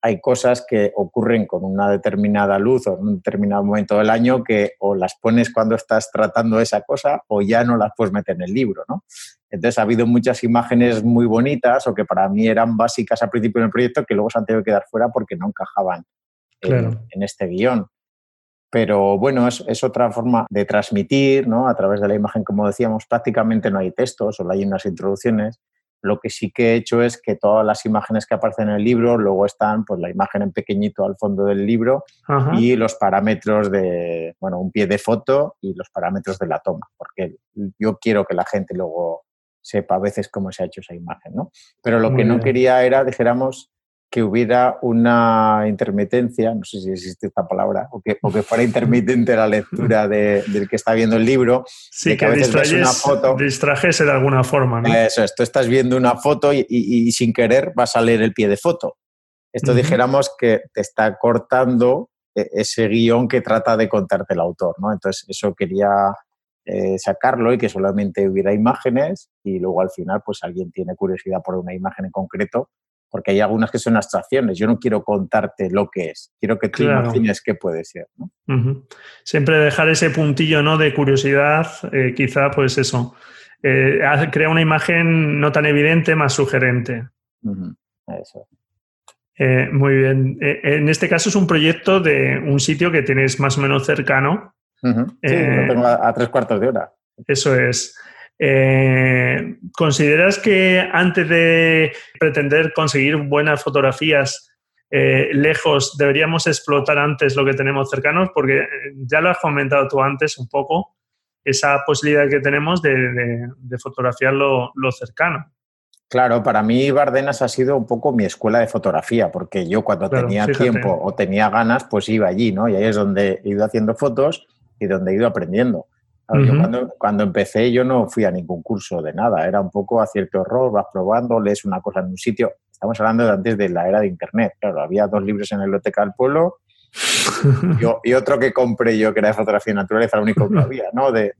hay cosas que ocurren con una determinada luz o en un determinado momento del año que o las pones cuando estás tratando esa cosa o ya no las puedes meter en el libro, ¿no? Entonces ha habido muchas imágenes muy bonitas o que para mí eran básicas al principio del proyecto que luego se han tenido que quedar fuera porque no encajaban en, este guion. Pero bueno, es, es, otra forma de transmitir, ¿no? A través de la imagen, como decíamos, prácticamente no hay texto, solo hay unas introducciones lo que sí que he hecho es que todas las imágenes que aparecen en el libro luego están, pues la imagen en pequeñito al fondo del libro y los parámetros de, bueno, un pie de foto y los parámetros de la toma, porque yo quiero que la gente luego sepa a veces cómo se ha hecho esa imagen, ¿no? Pero lo que no quería era, dijéramos, que hubiera una intermitencia, no sé si existe esta palabra, o que, fuera intermitente la lectura del que está viendo el libro. Sí, que, a veces una foto. distrajese de alguna forma. ¿no? Eso es, tú estás viendo una foto y, sin querer vas a leer el pie de foto. Esto dijéramos que te está cortando e, ese guion que trata de contarte el autor, ¿no? Entonces, eso quería eh, sacarlo y que solamente hubiera imágenes y luego al final, pues alguien tiene curiosidad por una imagen en concreto porque hay algunas que son abstracciones. Yo no quiero contarte lo que es, quiero que tú imagines qué puede ser. Siempre dejar ese puntillo ¿no? de curiosidad, eh, quizá pues eso, eh, crea una imagen no tan evidente, más sugerente. Eso. Eh, muy bien. en este caso es un proyecto de un sitio que tienes más o menos cercano. Sí, lo tengo a tres cuartos de hora. Eso es. Eh, ¿Consideras que antes de pretender conseguir buenas fotografías eh, lejos deberíamos explotar antes lo que tenemos cercanos? Porque eh, ya lo has comentado tú antes un poco, esa posibilidad que tenemos de, fotografiar lo, cercano. Claro, para mí Bardenas ha sido un poco mi escuela de fotografía, porque yo cuando tenía tiempo o tenía ganas, pues iba allí, ¿no? Y ahí es donde he ido haciendo fotos y donde he ido aprendiendo cuando, empecé yo no fui a ningún curso de nada, era un poco a cierto error, vas probando, lees una cosa en un sitio. Estamos hablando de antes de la era de Internet. Claro, había dos libros en la biblioteca del pueblo y, otro que compré yo, que era de fotografía y naturaleza, el único que había, ¿no? De,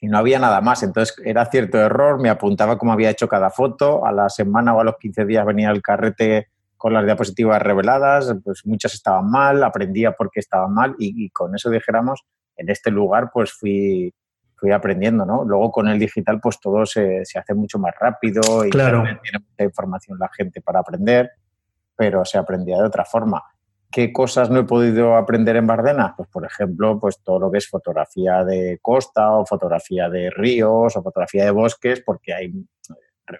y no había nada más. Entonces era cierto error, me apuntaba cómo había hecho cada foto, a la semana o a los 15 días venía el carrete con las diapositivas reveladas, pues muchas estaban mal, aprendía por qué estaban mal y, y con eso dijéramos, en este lugar pues fui, fui aprendiendo, ¿no? Luego con el digital pues todo se, hace mucho más rápido y tiene mucha información la gente para aprender, pero se aprendía de otra forma. ¿Qué cosas no he podido aprender en Bardena? Pues, por ejemplo, pues todo lo que es fotografía de costa o fotografía de ríos o fotografía de bosques, porque hay,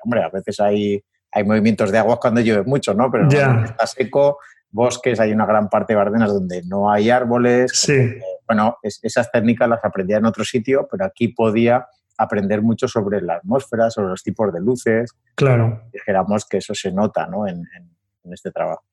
hombre, a veces hay, hay movimientos de aguas cuando llueve mucho, ¿no? Pero está seco, bosques, hay una gran parte de Bardenas donde no hay árboles. Sí. bueno, esas técnicas las aprendía en otro sitio, pero aquí podía aprender mucho sobre la atmósfera, sobre los tipos de luces. Claro. Dijéramos que eso se nota ¿no? en, este trabajo.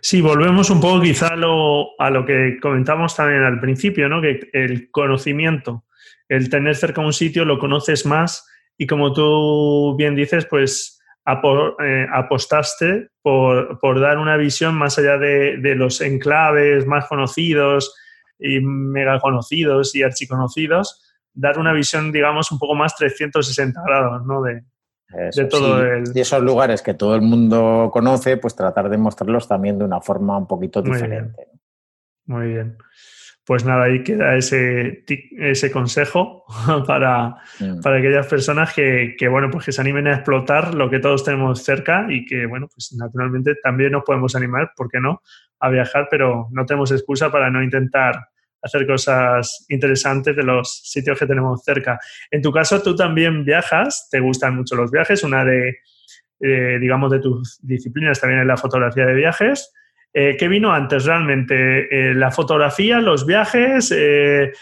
Sí, volvemos un poco quizá a lo, a lo que comentamos también al principio, ¿no? que el conocimiento, el tener cerca un sitio, lo conoces más y como tú bien dices, pues eh, apostaste por, dar una visión más allá de, los enclaves más conocidos y mega conocidos y archiconocidos, dar una visión, digamos, un poco más 360 grados, ¿no? De, todo el... Y esos lugares que todo el mundo conoce, pues tratar de mostrarlos también de una forma un poquito diferente. Muy bien pues nada, ahí queda ese, ese consejo para, mm. para aquellas personas que, bueno, pues que se animen a explotar lo que todos tenemos cerca y que, bueno, pues naturalmente también nos podemos animar, ¿por qué no?, a viajar, pero no tenemos excusa para no intentar hacer cosas interesantes de los sitios que tenemos cerca. En tu caso, tú también viajas, te gustan mucho los viajes, una de, eh, digamos, de tus disciplinas también es la fotografía de viajes. Eh, ¿Qué vino antes realmente? Eh, ¿La fotografía, los viajes? Eh,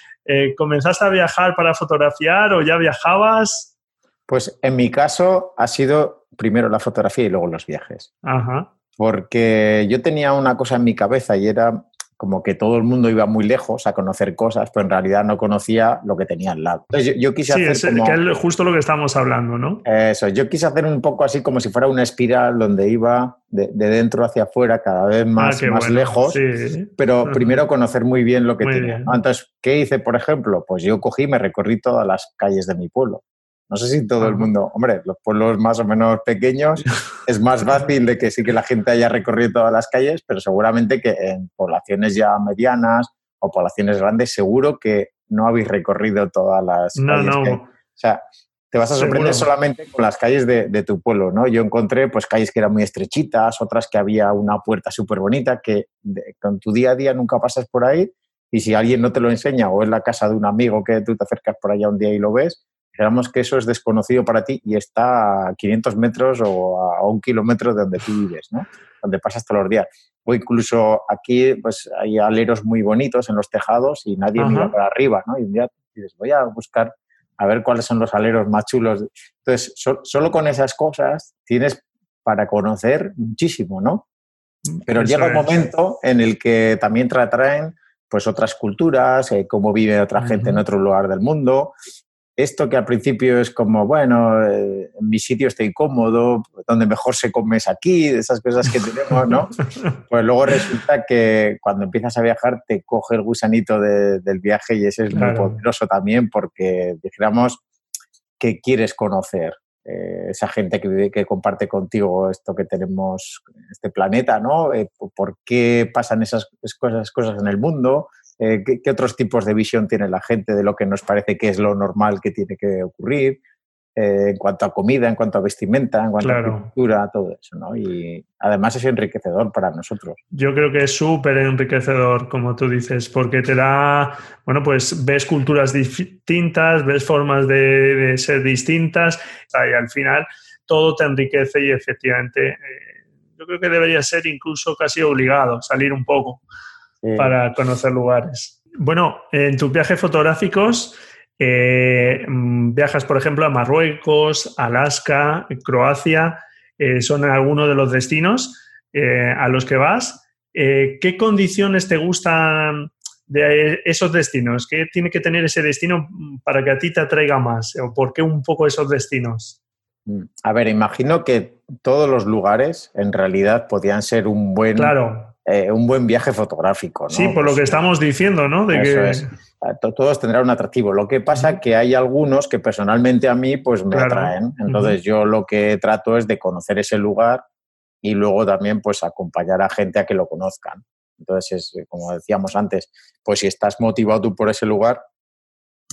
¿Comenzaste a viajar para fotografiar o ya viajabas? Pues en mi caso ha sido primero la fotografía y luego los viajes. Ajá. Porque yo tenía una cosa en mi cabeza y era como que todo el mundo iba muy lejos a conocer cosas, pero en realidad no conocía lo que tenía al lado. Entonces yo, quise hacer como... que es justo lo que estamos hablando, ¿no? Eso, yo quise hacer un poco así como si fuera una espiral donde iba de, dentro hacia afuera cada vez ah, más, más lejos, pero primero conocer muy bien lo que tenía. Entonces, ¿qué hice, por ejemplo? Pues yo cogí y me recorrí todas las calles de mi pueblo. No sé si todo el mundo, hombre, los pueblos más o menos pequeños es más fácil de que sí que la gente haya recorrido todas las calles, pero seguramente que en poblaciones ya medianas o poblaciones grandes seguro que no habéis recorrido todas las calles. No. o sea, te vas a sorprender solamente con las calles de, tu pueblo, ¿no? Yo encontré pues calles que eran muy estrechitas, otras que había una puerta súper bonita que con tu día a día nunca pasas por ahí y si alguien no te lo enseña o es la casa de un amigo que tú te acercas por allá un día y lo ves, Digamos que eso es desconocido para ti y está a 500 metros o a un kilómetro de donde tú vives, ¿no? Donde pasas todos los días. O incluso aquí pues hay aleros muy bonitos en los tejados y nadie mira para arriba, ¿no? Y un día dices, voy a buscar a ver cuáles son los aleros más chulos. Entonces, solo con esas cosas tienes para conocer muchísimo, ¿no? Pero llega un momento en el que también te atraen pues otras culturas, eh, cómo vive otra gente en otro lugar del mundo. Esto que al principio es como, bueno, eh, en mi sitio estoy cómodo, donde mejor se come es aquí, esas cosas que tenemos, ¿no? Pues luego resulta que cuando empiezas a viajar te coge el gusanito del viaje y ese es muy poderoso también porque, dijéramos, que quieres conocer. Eh, esa gente que vive, que comparte contigo esto que tenemos, este planeta, ¿no? Eh, ¿Por qué pasan esas cosas, cosas en el mundo? Eh, ¿qué, otros tipos de visión tiene la gente de lo que nos parece que es lo normal que tiene que ocurrir? en cuanto a comida, en cuanto a vestimenta, en cuanto a cultura, todo eso, ¿no? Y además es enriquecedor para nosotros. Yo creo que es súper enriquecedor, como tú dices, porque te da, bueno, pues ves culturas distintas, ves formas de, ser distintas y al final todo te enriquece y efectivamente eh, yo creo que debería ser incluso casi obligado salir un poco para conocer lugares. Bueno, en tus viajes fotográficos eh, mm, viajas, por ejemplo, a Marruecos, Alaska, Croacia, eh, son algunos de los destinos eh, a los que vas. ¿Qué condiciones te gustan de esos destinos? ¿Qué tiene que tener ese destino para que a ti te atraiga más? ¿O por qué un poco esos destinos? Mm, a ver, imagino que todos los lugares en realidad podían ser un buen, claro. Un buen viaje fotográfico. ¿no? Sí, por lo que pues, estamos diciendo, ¿no? De que todos tendrán un atractivo. Lo que pasa es que hay algunos que personalmente a mí pues me atraen. Entonces yo lo que trato es de conocer ese lugar y luego también pues acompañar a gente a que lo conozcan. Entonces, es, como decíamos antes, pues si estás motivado tú por ese lugar,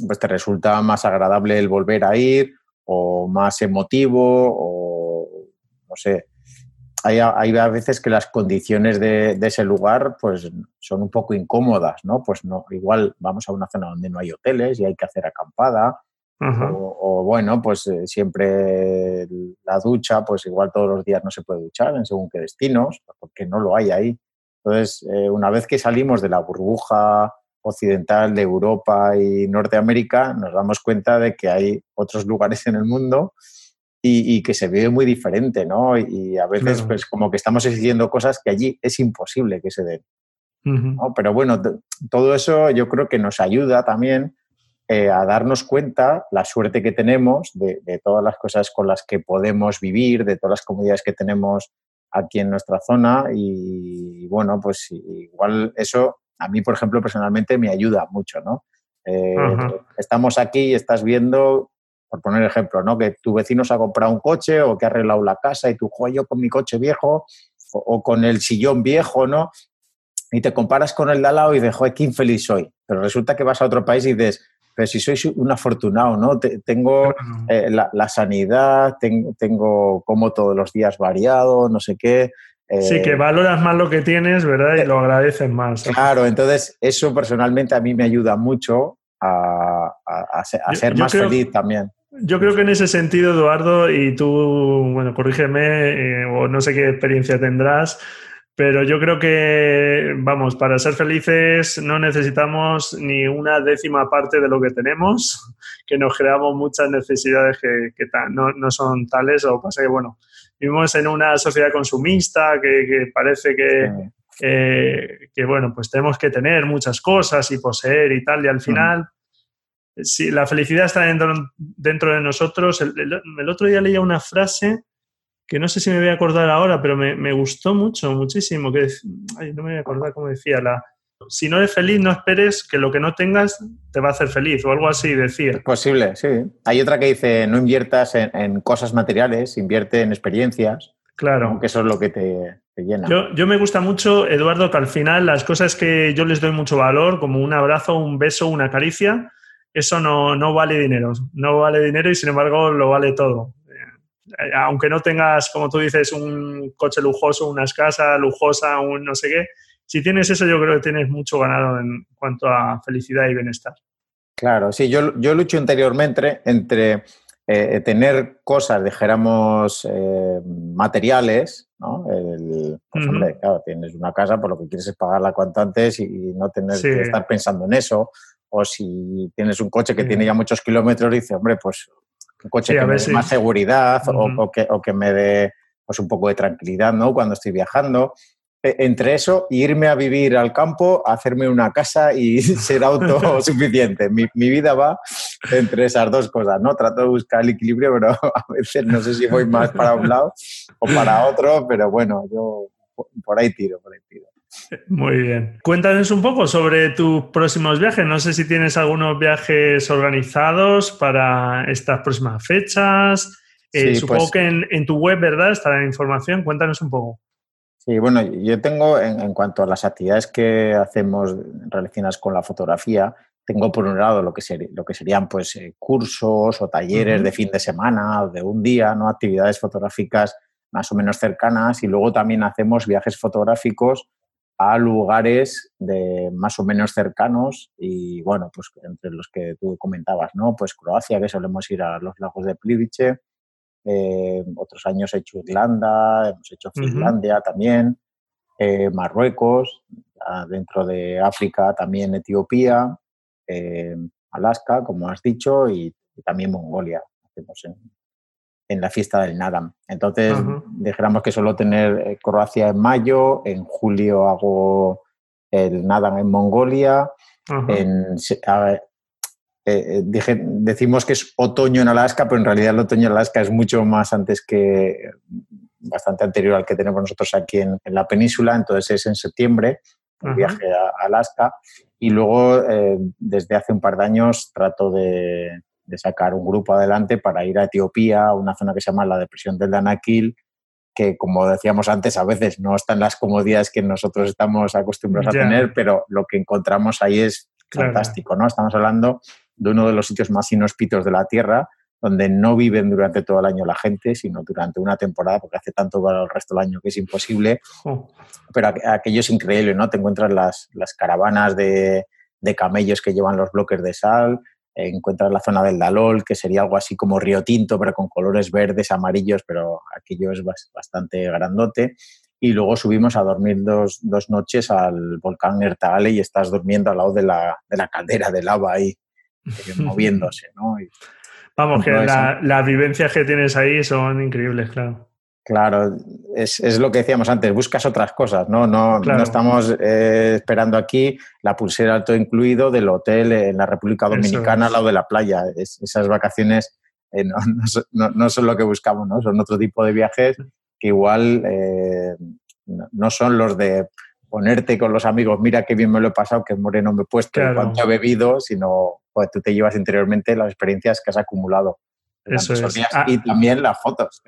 pues te resulta más agradable el volver a ir o más emotivo o no sé, hay, a veces que las condiciones de, ese lugar pues son un poco incómodas, ¿no? Pues no, igual vamos a una zona donde no hay hoteles y hay que hacer acampada. O, bueno, pues eh, siempre la ducha, pues igual todos los días no se puede duchar en según qué destinos, porque no lo hay ahí. Entonces, eh, una vez que salimos de la burbuja occidental de Europa y Norteamérica, nos damos cuenta de que hay otros lugares en el mundo y, que se vive muy diferente, ¿no? Y a veces, pues, como que estamos exigiendo cosas que allí es imposible que se den. Pero bueno, todo eso yo creo que nos ayuda también eh, a darnos cuenta la suerte que tenemos de, todas las cosas con las que podemos vivir, de todas las comunidades que tenemos aquí en nuestra zona y bueno, pues igual eso a mí, por ejemplo, personalmente me ayuda mucho, ¿no? Eh, estamos aquí y estás viendo por poner ejemplo, ¿no? Que tu vecino se ha comprado un coche o que ha arreglado la casa y tú, yo con mi coche viejo o, con el sillón viejo, ¿no? Y te comparas con el de al lado y dices, joder, qué infeliz soy. Pero resulta que vas a otro país y dices, pero si soy un afortunado, ¿no? tengo eh, la, sanidad, tengo, tengo como todos los días variado, no sé qué. sí, que eh, valoras más lo que tienes, ¿verdad? Y eh, lo agradeces más. Claro, entonces eso personalmente a mí me ayuda mucho a, ser más feliz también. Yo creo que en ese sentido, Eduardo, y tú, bueno, corrígeme, eh, o no sé qué experiencia tendrás, pero yo creo que, vamos, para ser felices no necesitamos ni una décima parte de lo que tenemos, que nos creamos muchas necesidades que, no, son tales, o pasa que, bueno, vivimos en una sociedad consumista que, parece que, que, bueno, pues tenemos que tener muchas cosas y poseer y tal, y al final sí, la felicidad está dentro, dentro de nosotros. El, otro día leía una frase que no sé si me voy a acordar ahora, pero me, gustó mucho, muchísimo. Que, no me voy a acordar cómo decía. La, si no eres feliz, no esperes que lo que no tengas te va a hacer feliz o algo así decía. Es posible, sí. Hay otra que dice, no inviertas en, cosas materiales, invierte en experiencias. Claro. Aunque eso es lo que te, llena. Yo, yo, me gusta mucho, Eduardo, que al final las cosas que yo les doy mucho valor, como un abrazo, un beso, una caricia, eso no, vale dinero. No vale dinero y sin embargo lo vale todo. Eh, aunque no tengas, como tú dices, un coche lujoso, una casa lujosa, un no sé qué, si tienes eso yo creo que tienes mucho ganado en cuanto a felicidad y bienestar. Claro, sí, yo, yo lucho interiormente entre eh, tener cosas, dijéramos, eh, materiales, ¿no? pues, hombre, claro, tienes una casa, por lo que quieres es pagarla cuanto antes y, no tener que estar pensando en eso o si tienes un coche que tiene ya muchos kilómetros, dice, hombre, pues un coche que me dé más seguridad o, que, me dé pues un poco de tranquilidad, ¿no? Cuando estoy viajando. E, entre eso irme a vivir al campo, hacerme una casa y ser autosuficiente. mi, mi vida va entre esas dos cosas, ¿no? Trato de buscar el equilibrio, pero a veces no sé si voy más para un lado o para otro, pero bueno, yo por ahí tiro, por ahí tiro. Muy bien. Cuéntanos un poco sobre tus próximos viajes. No sé si tienes algunos viajes organizados para estas próximas fechas. Eh, supongo pues que en, tu web, ¿verdad? Está la información. Cuéntanos un poco. Sí, bueno, yo tengo en, cuanto a las actividades que hacemos relacionadas con la fotografía, tengo por un lado lo que, lo que serían pues eh, cursos o talleres de fin de semana o de un día, ¿no? Actividades fotográficas más o menos cercanas y luego también hacemos viajes fotográficos a lugares de más o menos cercanos y bueno, pues entre los que tú comentabas, ¿no? Pues Croacia, que solemos ir a los lagos de Plivice, eh, otros años he hecho Irlanda, hemos hecho Finlandia también, eh, Marruecos, dentro de África también Etiopía, eh, Alaska, como has dicho, y, también Mongolia. Hacemos en, en la fiesta del Nadam. Entonces, dijéramos que solo tener Croacia en mayo, en julio hago el Nadam en Mongolia, en, eh, dije, decimos que es otoño en Alaska, pero en realidad el otoño en Alaska es mucho más antes que, bastante anterior al que tenemos nosotros aquí en, la península, entonces es en septiembre, un viaje a Alaska, y luego desde hace un par de años trato de, de sacar un grupo adelante para ir a Etiopía, a una zona que se llama la Depresión del Danakil, que como decíamos antes, a veces no están las comodidades que nosotros estamos acostumbrados a tener, pero lo que encontramos ahí es fantástico, ¿no? Estamos hablando de uno de los sitios más inhóspitos de la Tierra, donde no viven durante todo el año la gente, sino durante una temporada, porque hace tanto para el resto del año que es imposible. Pero aquello es increíble, ¿no? Te encuentras las, las caravanas de, de camellos que llevan los bloques de sal, encuentras la zona del Dalol, que sería algo así como Río Tinto, pero con colores verdes, amarillos, pero aquello es bastante grandote. Y luego subimos a dormir dos, dos noches al volcán Ertagale y estás durmiendo al lado de la, de la caldera de lava ahí, moviéndose, ¿no? Vamos, que las vivencias que tienes ahí son increíbles, claro. Claro, es, es, lo que decíamos antes, buscas otras cosas, ¿no? No, no estamos eh, esperando aquí la pulsera alto incluido del hotel en la República Dominicana al lado de la playa. esas vacaciones eh, no, no, no, son lo que buscamos, ¿no? Son otro tipo de viajes que igual eh, no son los de ponerte con los amigos, mira qué bien me lo he pasado, qué moreno me he puesto, cuánto he bebido, sino pues, tú te llevas interiormente las experiencias que has acumulado. Eso es. Ah. Y también las fotos.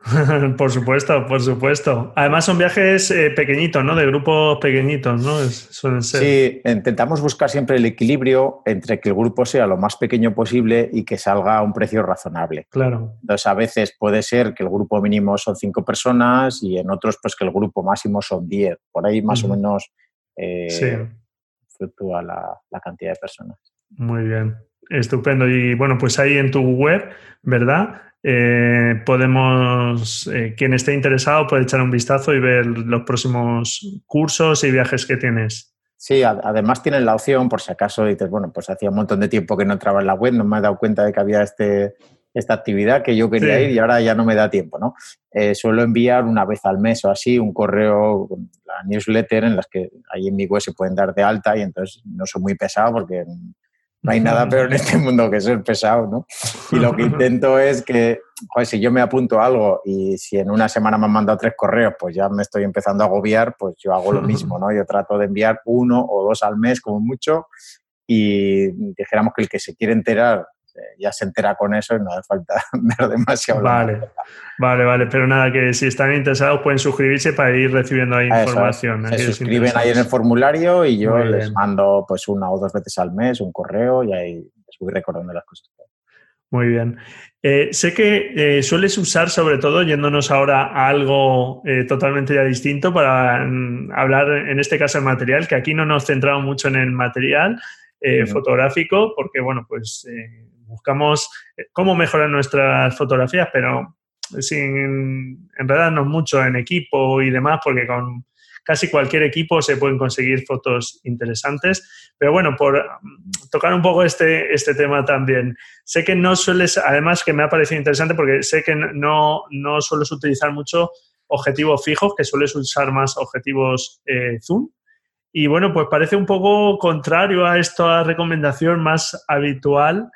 por supuesto, por supuesto. Además son viajes eh, pequeñitos, ¿no? De grupos pequeñitos, ¿no? suelen ser. Sí, intentamos buscar siempre el equilibrio entre que el grupo sea lo más pequeño posible y que salga a un precio razonable. Claro. Entonces, a veces puede ser que el grupo mínimo son cinco personas y en otros, pues que el grupo máximo son diez. Por ahí más o menos eh, fluctúa la, la cantidad de personas. Muy bien. Estupendo. Y bueno, pues ahí en tu web, ¿verdad? Eh, podemos, eh, quien esté interesado puede echar un vistazo y ver los próximos cursos y viajes que tienes. Sí, además tienes la opción, por si acaso dices, bueno, pues hacía un montón de tiempo que no entraba en la web, no me he dado cuenta de que había este, esta actividad que yo quería ir y ahora ya no me da tiempo, ¿no? Eh, suelo enviar una vez al mes o así un correo, la newsletter en las que ahí en mi web se pueden dar de alta y entonces no soy muy pesado porque no hay nada peor en este mundo que ser pesado, ¿no? Y lo que intento es que, joder, si yo me apunto a algo y si en una semana me han mandado tres correos, pues ya me estoy empezando a agobiar, pues yo hago lo mismo, ¿no? Yo trato de enviar uno o dos al mes como mucho y dijéramos que el que se quiere enterar ya se entera con eso y no hace falta ver demasiado. Vale, vale, vale, pero nada, que si están interesados pueden suscribirse para ir recibiendo ahí información. Se suscriben ahí en el formulario y yo les mando pues una o dos veces al mes un correo y ahí les voy recordando las cosas. Muy bien. Eh, sé que eh, sueles usar, sobre todo, yéndonos ahora a algo eh, totalmente ya distinto para mm, hablar, en este caso, el material, que aquí no nos centramos mucho en el material fotográfico, porque, bueno, pues buscamos eh, cómo mejorar nuestras fotografías, pero sin enredarnos mucho en equipo y demás, porque con, casi cualquier equipo se pueden conseguir fotos interesantes. Pero bueno, por mm, tocar un poco este, este tema también, sé que no sueles, además que me ha parecido interesante porque sé que no, no sueles utilizar mucho objetivos fijos, que sueles usar más objetivos eh, zoom. Y bueno, pues parece un poco contrario a esta recomendación más habitual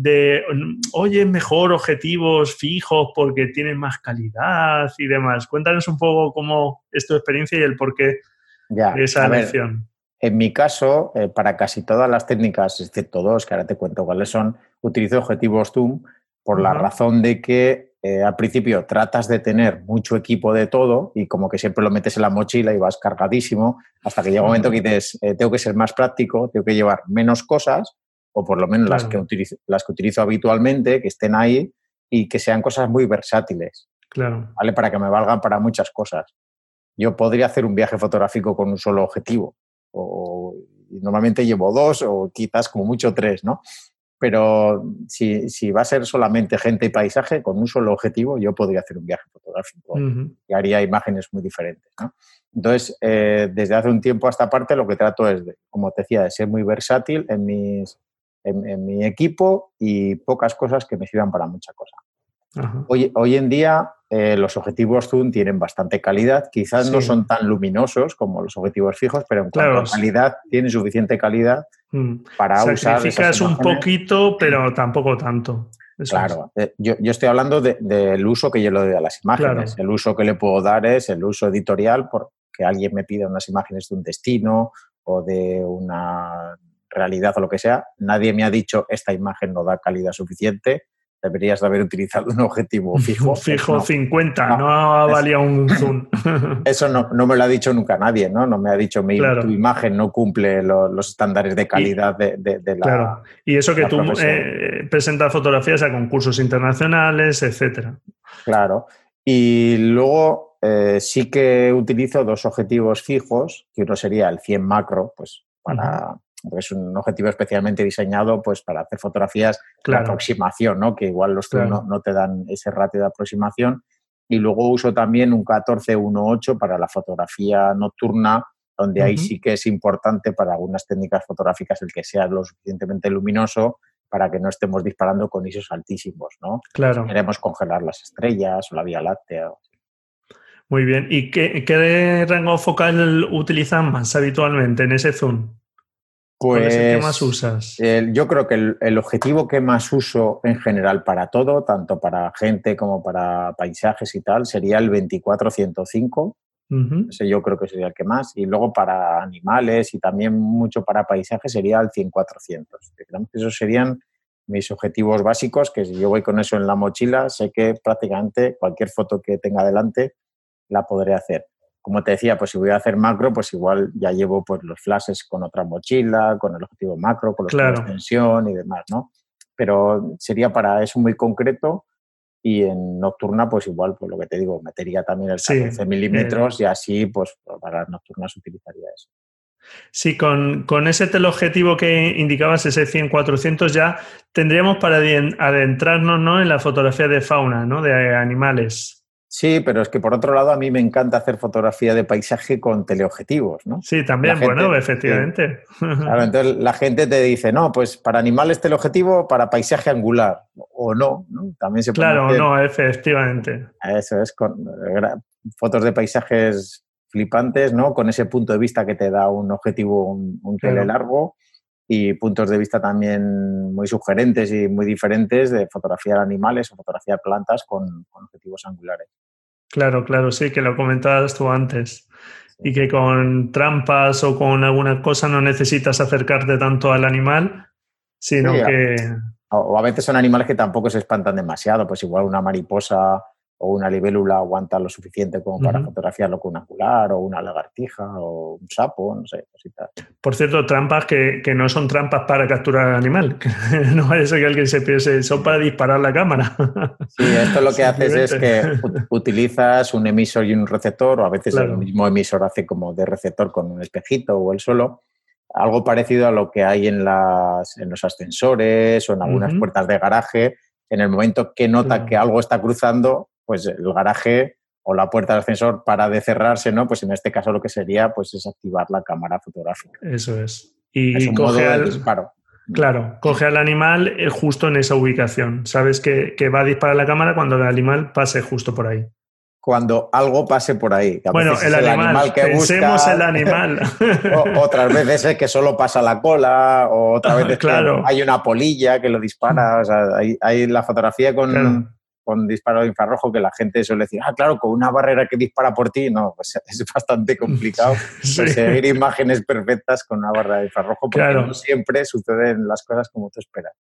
de, oye, mejor objetivos fijos porque tienen más calidad y demás. Cuéntanos un poco cómo es tu experiencia y el porqué de esa elección. en mi caso, eh, para casi todas las técnicas, excepto dos, que ahora te cuento cuáles son, utilizo objetivos Zoom por la razón de que eh, al principio tratas de tener mucho equipo de todo y como que siempre lo metes en la mochila y vas cargadísimo, hasta que llega un momento que dices, eh, tengo que ser más práctico, tengo que llevar menos cosas o por lo menos las, que utilizo, las que utilizo habitualmente, que estén ahí y que sean cosas muy versátiles. Claro. ¿Vale? Para que me valgan para muchas cosas. Yo podría hacer un viaje fotográfico con un solo objetivo. O, normalmente llevo dos o quizás como mucho tres, ¿no? Pero si, si, va a ser solamente gente y paisaje, con un solo objetivo, yo podría hacer un viaje fotográfico y haría imágenes muy diferentes. ¿no? Entonces, eh, desde hace un tiempo a esta parte, lo que trato es, como te decía, de ser muy versátil en mis, en, mi equipo y pocas cosas que me sirvan para mucha cosa. Hoy, hoy, en día eh, los objetivos Zoom tienen bastante calidad, quizás no son tan luminosos como los objetivos fijos, pero en cuanto a calidad tienen suficiente calidad mm. para usar. Sacrificas un poquito, pero tampoco tanto. claro, eh, yo, yo, estoy hablando del uso que yo le doy a las imágenes. El uso que le puedo dar es el uso editorial porque alguien me pida unas imágenes de un destino o de una realidad o lo que sea, nadie me ha dicho esta imagen no da calidad suficiente, deberías de haber utilizado un objetivo fijo. fijo 50, no, valía un zoom. Eso no, no, me lo ha dicho nunca nadie, ¿no? No me ha dicho mi, tu imagen no cumple los estándares de calidad de, de, la. Claro. Y eso que tú eh, presentas fotografías a concursos internacionales, etcétera. Claro. Y luego eh, sí que utilizo dos objetivos fijos, que uno sería el 100 macro, pues para, es un objetivo especialmente diseñado pues, para hacer fotografías de aproximación, ¿no? que igual los no, no, te dan ese ratio de aproximación. Y luego uso también un 14-1.8 para la fotografía nocturna, donde ahí sí que es importante para algunas técnicas fotográficas el que sea lo suficientemente luminoso para que no estemos disparando con ISOs altísimos, ¿no? Claro. queremos congelar las estrellas o la Vía Láctea. Muy bien. ¿Y qué, qué rango focal utilizan más habitualmente en ese zoom? Pues, ¿Qué más usas? yo creo que el, objetivo que más uso en general para todo, tanto para gente como para paisajes y tal, sería el 24-105. Ese yo creo que sería el que más. Y luego para animales y también mucho para paisajes sería el 100-400. esos serían mis objetivos básicos, que si yo voy con eso en la mochila, sé que prácticamente cualquier foto que tenga delante la podré hacer como te decía, pues si voy a hacer macro, pues igual ya llevo pues los flashes con otra mochila, con el objetivo macro, con los de extensión y demás, ¿no? Pero sería para eso muy concreto y en nocturna, pues igual, pues lo que te digo, metería también el 15 milímetros y así, pues para las nocturnas utilizaría eso. Sí, con, con, ese teleobjetivo que indicabas, ese 100-400, ya tendríamos para adentrarnos ¿no? en la fotografía de fauna, ¿no? de animales. Sí, pero es que por otro lado a mí me encanta hacer fotografía de paisaje con teleobjetivos, ¿no? Sí, también, bueno, efectivamente. Claro, entonces la gente te dice, no, pues para animales teleobjetivo, para paisaje angular, o no, ¿no? También se puede Claro, no, efectivamente. Eso es, con fotos de paisajes flipantes, ¿no? Con ese punto de vista que te da un objetivo, un, tele largo y puntos de vista también muy sugerentes y muy diferentes de fotografiar animales o fotografiar plantas con objetivos angulares. Claro, claro, sí, que lo comentabas tú antes. Y que con trampas o con alguna cosa no necesitas acercarte tanto al animal, sino que... O a veces son animales que tampoco se espantan demasiado, pues igual una mariposa o una libélula aguanta lo suficiente como para fotografiarlo con un angular o una lagartija o un sapo, no sé, cositas. Por cierto, trampas que, que no son trampas para capturar al animal, no parece que alguien se piense, son para disparar la cámara. Sí, esto lo que haces es que utilizas un emisor y un receptor, o a veces el mismo emisor hace como de receptor con un espejito o el solo, algo parecido a lo que hay en, las, en los ascensores o en algunas puertas de garaje, en el momento que nota que algo está cruzando, pues el garaje o la puerta del ascensor para de cerrarse, ¿no? Pues en este caso lo que sería pues es activar la cámara fotográfica. Eso es. Y coge al, disparo. Claro, coge al animal eh, justo en esa ubicación. Sabes que, que, va a disparar la cámara cuando el animal pase justo por ahí. Cuando algo pase por ahí. bueno, el, animal, que pensemos el animal. otras veces es que solo pasa la cola, o otra vez claro. hay una polilla que lo dispara. O sea, hay, hay la fotografía con, con disparo de infrarrojo que la gente suele decir, ah, claro, con una barrera que dispara por ti, no, pues es bastante complicado conseguir imágenes perfectas con una barrera de infrarrojo porque no siempre suceden las cosas como tú esperas.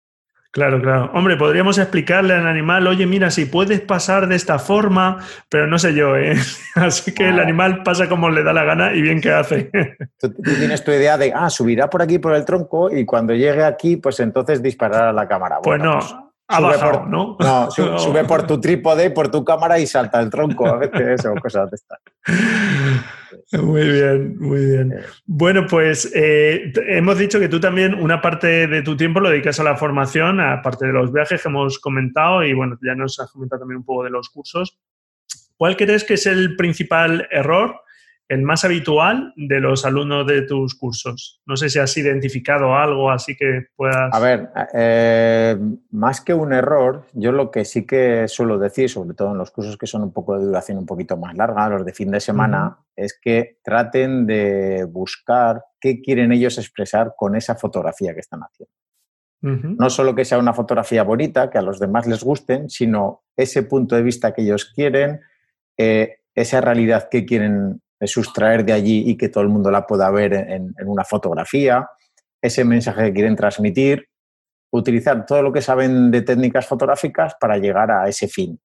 Claro, claro. Hombre, podríamos explicarle al animal, oye, mira, si puedes pasar de esta forma, pero no sé yo, ¿eh? Así que el animal pasa como le da la gana y bien que hace. Tú, tienes tu idea de, ah, subirá por aquí por el tronco y cuando llegue aquí, pues entonces disparará la cámara. pues no. Pues sube, por, ¿no? sube, por tu trípode, por tu cámara y salta el tronco a veces o cosas de estas. Muy bien, muy bien. Eh. Bueno, pues eh, hemos dicho que tú también una parte de tu tiempo lo dedicas a la formación, aparte de los viajes que hemos comentado y bueno, ya nos has comentado también un poco de los cursos. ¿Cuál crees que es el principal error el más habitual de los alumnos de tus cursos? No sé si has identificado algo así que puedas... A ver, eh, más que un error, yo lo que sí que suelo decir, sobre todo en los cursos que son un poco de duración un poquito más larga, los de fin de semana, es que traten de buscar qué quieren ellos expresar con esa fotografía que están haciendo. No solo que sea una fotografía bonita, que a los demás les gusten, sino ese punto de vista que ellos quieren, eh, esa realidad que quieren sustraer de allí y que todo el mundo la pueda ver en, una fotografía, ese mensaje que quieren transmitir, utilizar todo lo que saben de técnicas fotográficas para llegar a ese fin.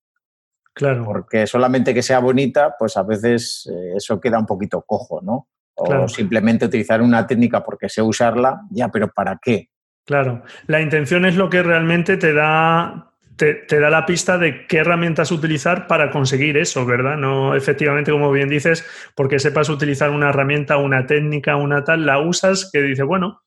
Claro. Porque solamente que sea bonita, pues a veces eh, eso queda un poquito cojo, ¿no? O simplemente utilizar una técnica porque sé usarla, ya, pero ¿para qué? Claro. La intención es lo que realmente te da te, da la pista de qué herramientas utilizar para conseguir eso, ¿verdad? No efectivamente, como bien dices, porque sepas utilizar una herramienta, una técnica, una tal, la usas que dice, bueno,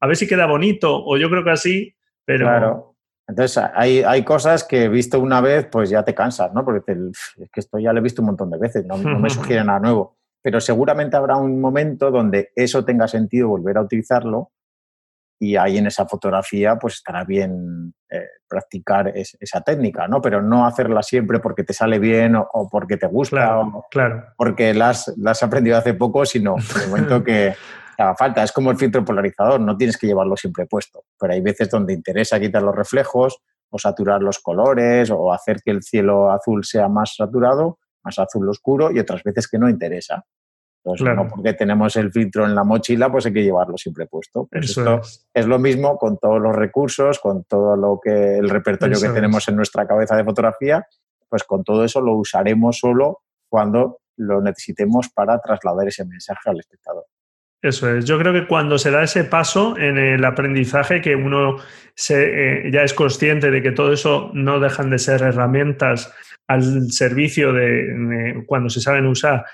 a ver si queda bonito, o yo creo que así, pero... Claro. Entonces, hay, hay cosas que visto una vez, pues ya te cansas, ¿no? Porque es que esto ya lo he visto un montón de veces, no, no me sugiere nada nuevo. Pero seguramente habrá un momento donde eso tenga sentido volver a utilizarlo y ahí en esa fotografía pues estará bien eh, practicar esa técnica, ¿no? Pero no hacerla siempre porque te sale bien o, porque te gusta claro, o claro. porque la has, aprendido hace poco, sino en el momento que haga falta. Es como el filtro polarizador, no tienes que llevarlo siempre puesto, pero hay veces donde interesa quitar los reflejos o saturar los colores o hacer que el cielo azul sea más saturado, más azul oscuro y otras veces que no interesa. Entonces, no porque tenemos el filtro en la mochila, pues hay que llevarlo siempre puesto. Pues esto es. lo mismo con todos los recursos, con todo lo que el repertorio que tenemos en nuestra cabeza de fotografía, pues con todo eso lo usaremos solo cuando lo necesitemos para trasladar ese mensaje al espectador. Eso es. Yo creo que cuando se da ese paso en el aprendizaje, que uno se, eh, ya es consciente de que todo eso no dejan de ser herramientas al servicio de cuando se saben usar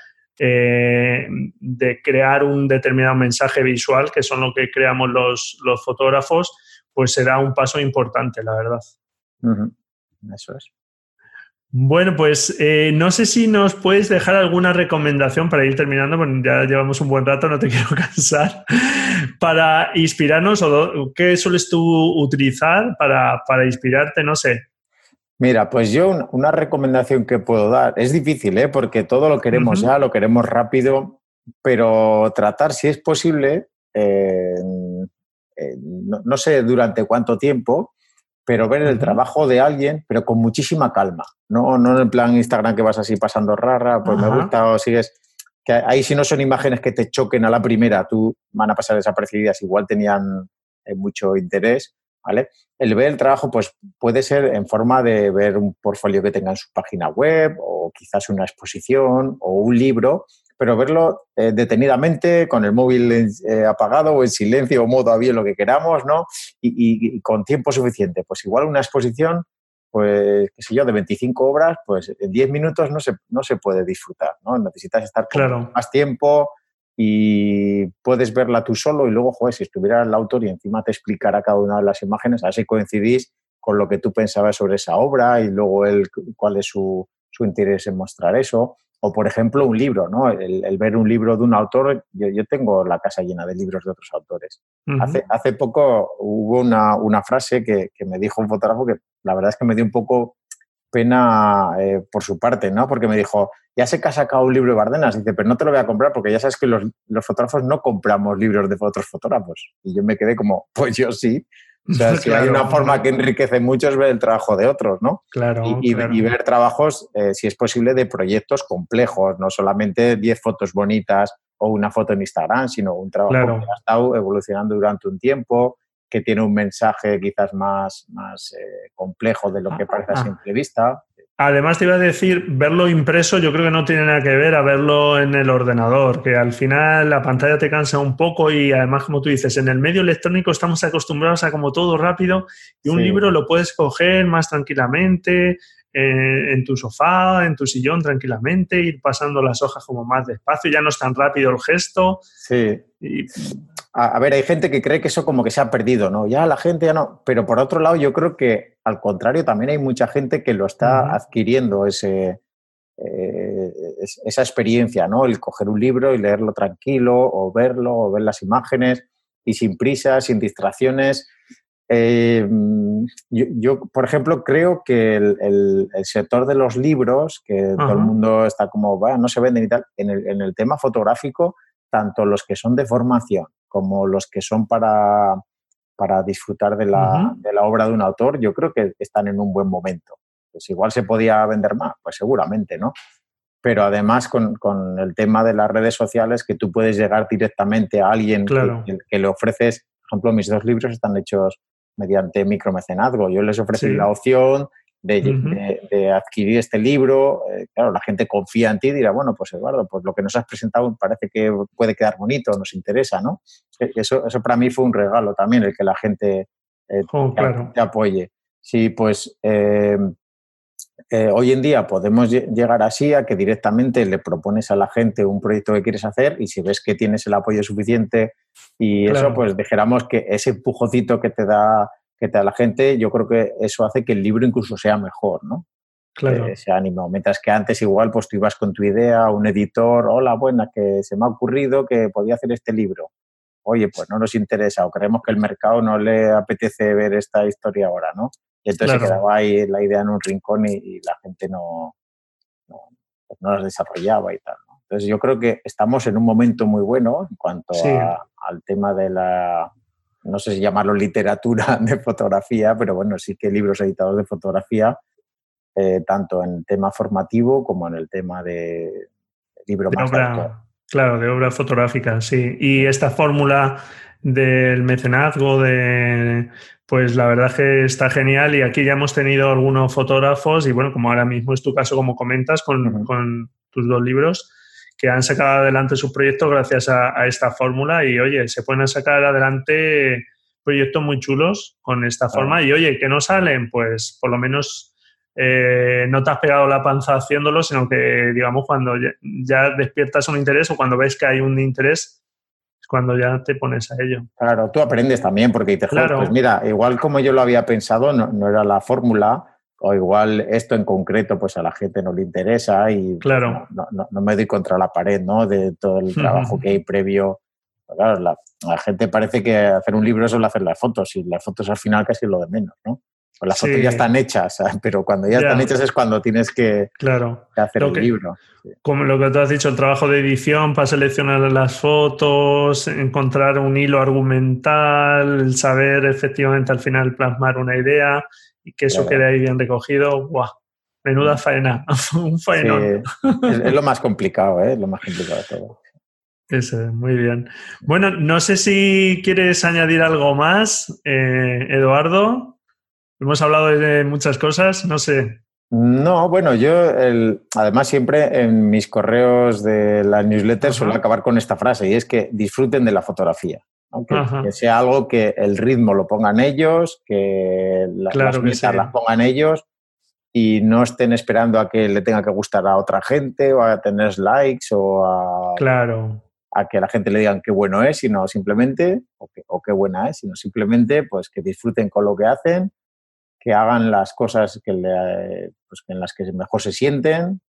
eh, de crear un determinado mensaje visual, que son lo que creamos los, los fotógrafos, pues será un paso importante, la verdad. Eso es. Bueno, pues eh, no sé si nos puedes dejar alguna recomendación para ir terminando, porque ya llevamos un buen rato, no te quiero cansar, para inspirarnos o qué sueles tú utilizar para, para inspirarte, no sé, Mira, pues yo una recomendación que puedo dar, es difícil, ¿eh? porque todo lo queremos ya, lo queremos rápido, pero tratar, si es posible, eh, no, sé durante cuánto tiempo, pero ver el trabajo de alguien, pero con muchísima calma, no, no en el plan Instagram que vas así pasando rara, pues me gusta o sigues, que ahí si no son imágenes que te choquen a la primera, tú van a pasar desapercibidas, igual tenían eh, mucho interés, ¿vale? El ver el trabajo pues, puede ser en forma de ver un portfolio que tenga en su página web o quizás una exposición o un libro, pero verlo eh, detenidamente, con el móvil eh, apagado o en silencio o modo avión, lo que queramos, ¿no? Y, con tiempo suficiente. Pues igual una exposición, pues, qué sé yo, de 25 obras, pues en 10 minutos no se, no se puede disfrutar, ¿no? Necesitas estar más tiempo, y puedes verla tú solo y luego, joder, si estuviera el autor y encima te explicara cada una de las imágenes, así coincidís con lo que tú pensabas sobre esa obra y luego él, cuál es su, su interés en mostrar eso. O, por ejemplo, un libro, ¿no? El, ver un libro de un autor, yo, tengo la casa llena de libros de otros autores. hace, hace poco hubo una, una frase que, que, me dijo un fotógrafo que la verdad es que me dio un poco pena eh, por su parte, ¿no? Porque me dijo, ya sé que ha sacado un libro de Bardenas, dice, pero no te lo voy a comprar porque ya sabes que los, los fotógrafos no compramos libros de otros fotógrafos. Y yo me quedé como, pues yo sí. O sea, si hay una forma que enriquece mucho es ver el trabajo de otros, ¿no? Claro. Y, ver trabajos, eh, si es posible, de proyectos complejos, no solamente 10 fotos bonitas o una foto en Instagram, sino un trabajo que ha estado evolucionando durante un tiempo, que tiene un mensaje quizás más, más eh, complejo de lo que parece a ah. simple vista. Además, te iba a decir, verlo impreso yo creo que no tiene nada que ver a verlo en el ordenador, que al final la pantalla te cansa un poco y además, como tú dices, en el medio electrónico estamos acostumbrados a como todo rápido y un libro lo puedes coger más tranquilamente, eh, en tu sofá, en tu sillón tranquilamente, ir pasando las hojas como más despacio, ya no es tan rápido el gesto. Sí. A, ver, hay gente que cree que eso como que se ha perdido, ¿no? Ya la gente ya no. Pero por otro lado, yo creo que al contrario, también hay mucha gente que lo está adquiriendo ese, eh, esa experiencia, ¿no? El coger un libro y leerlo tranquilo, o verlo, o ver las imágenes, y sin prisa, sin distracciones. Eh, yo, por ejemplo, creo que el, sector de los libros, que todo el mundo está como, bueno, no se venden y tal, en el, tema fotográfico, tanto los que son de formación como los que son para, para disfrutar de la, de la, obra de un autor, yo creo que están en un buen momento. Pues igual se podía vender más, pues seguramente, ¿no? Pero además con, con el tema de las redes sociales, que tú puedes llegar directamente a alguien que, que, le ofreces, por ejemplo, mis dos libros están hechos mediante micromecenazgo. Yo les ofrecí la opción de, adquirir este libro. Eh, claro, la gente confía en ti y dirá, bueno, pues Eduardo, pues lo que nos has presentado parece que puede quedar bonito, nos interesa, ¿no? E, eso, eso para mí fue un regalo también, el que la gente eh, oh, te, apoye. Sí, pues eh, hoy en día podemos llegar así a que directamente le propones a la gente un proyecto que quieres hacer y si ves que tienes el apoyo suficiente y eso, pues dijéramos que ese empujocito que te da que te da la gente, yo creo que eso hace que el libro incluso sea mejor, ¿no? Claro. ese ánimo. Mientras que antes igual pues tú ibas con tu idea, un editor, hola, buena, que se me ha ocurrido que podía hacer este libro. Oye, pues no nos interesa o creemos que el mercado no le apetece ver esta historia ahora, ¿no? Y entonces se quedaba ahí la idea en un rincón y, la gente no, no, pues no las desarrollaba y tal. Entonces yo creo que estamos en un momento muy bueno en cuanto al tema de la, no sé si llamarlo literatura de fotografía, pero bueno, sí que libros editados de fotografía, eh, tanto en tema formativo como en el tema de libro más Claro, de obra fotográfica, sí. Y esta fórmula del mecenazgo, de pues la verdad que está genial y aquí ya hemos tenido algunos fotógrafos y bueno, como ahora mismo es tu caso, como comentas, con, con tus dos libros, que han sacado adelante su proyecto gracias a, esta fórmula y oye, se pueden sacar adelante proyectos muy chulos con esta forma y oye, que no salen, pues por lo menos eh, no te has pegado la panza haciéndolo, sino que digamos cuando ya, despiertas un interés o cuando ves que hay un interés, es cuando ya te pones a ello. Claro, tú aprendes también porque te claro. pues mira, igual como yo lo había pensado, no, no era la fórmula, o igual esto en concreto pues a la gente no le interesa y claro. no, me doy contra la pared ¿no? de todo el trabajo que hay previo. Claro, la, la, gente parece que hacer un libro es solo hacer las fotos y las fotos al final casi es lo de menos, ¿no? Pues las fotos ya están hechas, pero cuando ya, están hechas es cuando tienes que, claro. hacer el libro. Como lo que tú has dicho, el trabajo de edición para seleccionar las fotos, encontrar un hilo argumental, saber efectivamente al final plasmar una idea y que eso quede ahí bien recogido, ¡guau! Menuda faena, un faenón. es, lo más complicado, ¿eh? Lo más complicado de todo. Eso, muy bien. Bueno, no sé si quieres añadir algo más, eh, Eduardo. Hemos hablado de muchas cosas, no sé. No, bueno, yo además siempre en mis correos de la newsletter suelo acabar con esta frase y es que disfruten de la fotografía. Que, sea algo que el ritmo lo pongan ellos, que las mesas las pongan ellos y no estén esperando a que le tenga que gustar a otra gente o a tener likes o a, claro. a que la gente le digan qué bueno es, sino simplemente, o, qué buena es, sino simplemente pues que disfruten con lo que hacen, que hagan las cosas que pues, en las que mejor se sienten.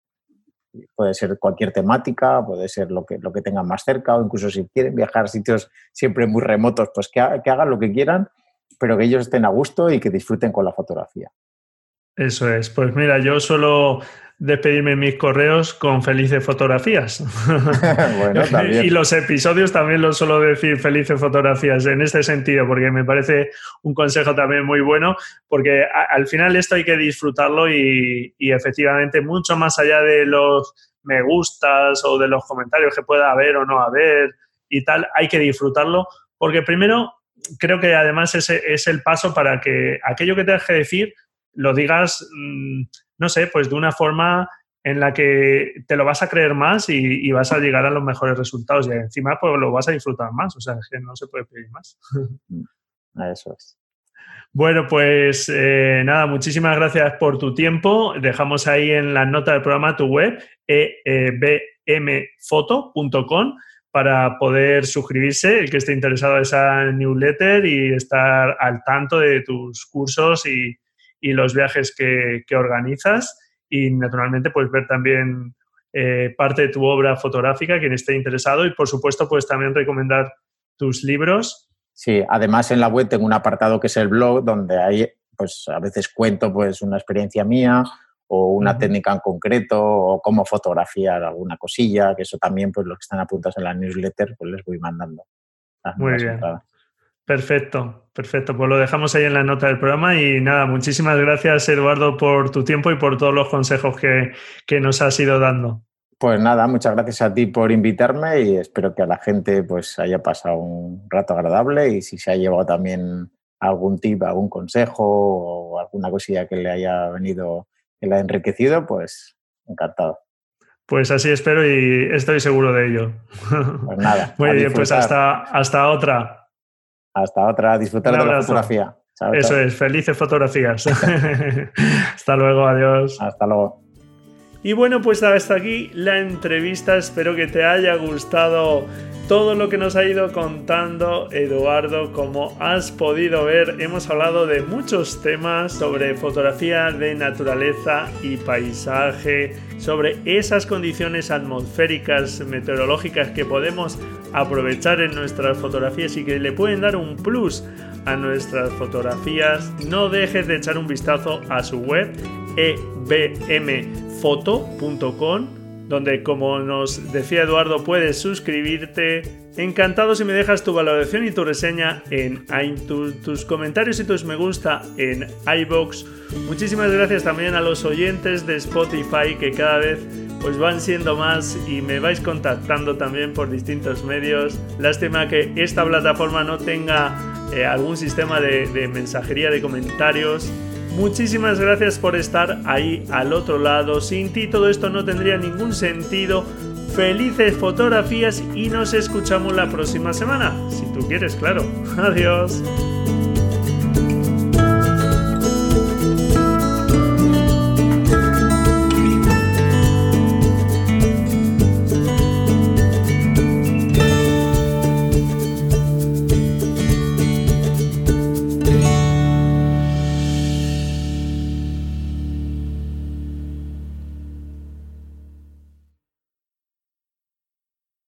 Puede ser cualquier temática, puede ser lo que, lo que tengan más cerca o incluso si quieren viajar a sitios siempre muy remotos, pues que, hagan lo que quieran, pero que ellos estén a gusto y que disfruten con la fotografía. Eso es. Pues mira, yo suelo despedirme mis correos con felices fotografías. bueno, y los episodios también los suelo decir felices fotografías en este sentido, porque me parece un consejo también muy bueno, porque al final esto hay que disfrutarlo y, y efectivamente mucho más allá de los me gustas o de los comentarios que pueda haber o no haber y tal, hay que disfrutarlo, porque primero creo que además ese es el paso para que aquello que tengas que decir lo digas, mm, no sé, pues de una forma en la que te lo vas a creer más y, vas a llegar a los mejores resultados y encima pues lo vas a disfrutar más, o sea, que no se puede pedir más. Eso es. Bueno, pues eh, nada, muchísimas gracias por tu tiempo. Dejamos ahí en la nota del programa tu web, ebmfoto.com, para poder suscribirse, el que esté interesado en esa newsletter y estar al tanto de tus cursos y, y los viajes que, organizas y naturalmente pues ver también eh, parte de tu obra fotográfica, quien esté interesado y por supuesto pues también recomendar tus libros. Sí, además en la web tengo un apartado que es el blog donde hay pues a veces cuento pues una experiencia mía o una técnica en concreto o cómo fotografiar alguna cosilla, que eso también pues los que están apuntados en la newsletter pues les voy mandando. Muy bien. Perfecto, perfecto. Pues lo dejamos ahí en la nota del programa y nada, muchísimas gracias Eduardo por tu tiempo y por todos los consejos que, nos has ido dando. Pues nada, muchas gracias a ti por invitarme y espero que a la gente pues haya pasado un rato agradable y si se ha llevado también algún tip, algún consejo o alguna cosilla que le haya venido, que le ha enriquecido, pues encantado. Pues así espero y estoy seguro de ello. Pues nada. Muy bien, pues hasta, hasta otra. Hasta otra, disfrutar de la fotografía. Eso es, felices fotografías. Hasta luego, adiós. Hasta luego. Y bueno, pues hasta aquí la entrevista. Espero que te haya gustado todo lo que nos ha ido contando Eduardo. Como has podido ver, hemos hablado de muchos temas sobre fotografía de naturaleza y paisaje, sobre esas condiciones atmosféricas, meteorológicas que podemos aprovechar en nuestras fotografías y que le pueden dar un plus a nuestras fotografías. No dejes de echar un vistazo a su web ebmfoto.com, donde como nos decía Eduardo puedes suscribirte. Encantado si me dejas tu valoración y tu reseña en tus comentarios y tus me gusta en iBox. Muchísimas gracias también a los oyentes de Spotify que cada vez pues van siendo más y me vais contactando también por distintos medios. Lástima que esta plataforma no tenga eh, algún sistema de mensajería de comentarios Muchísimas gracias por estar ahí al otro lado. Sin ti todo esto no tendría ningún sentido. Felices fotografías y nos escuchamos la próxima semana. Si tú quieres, claro. Adiós.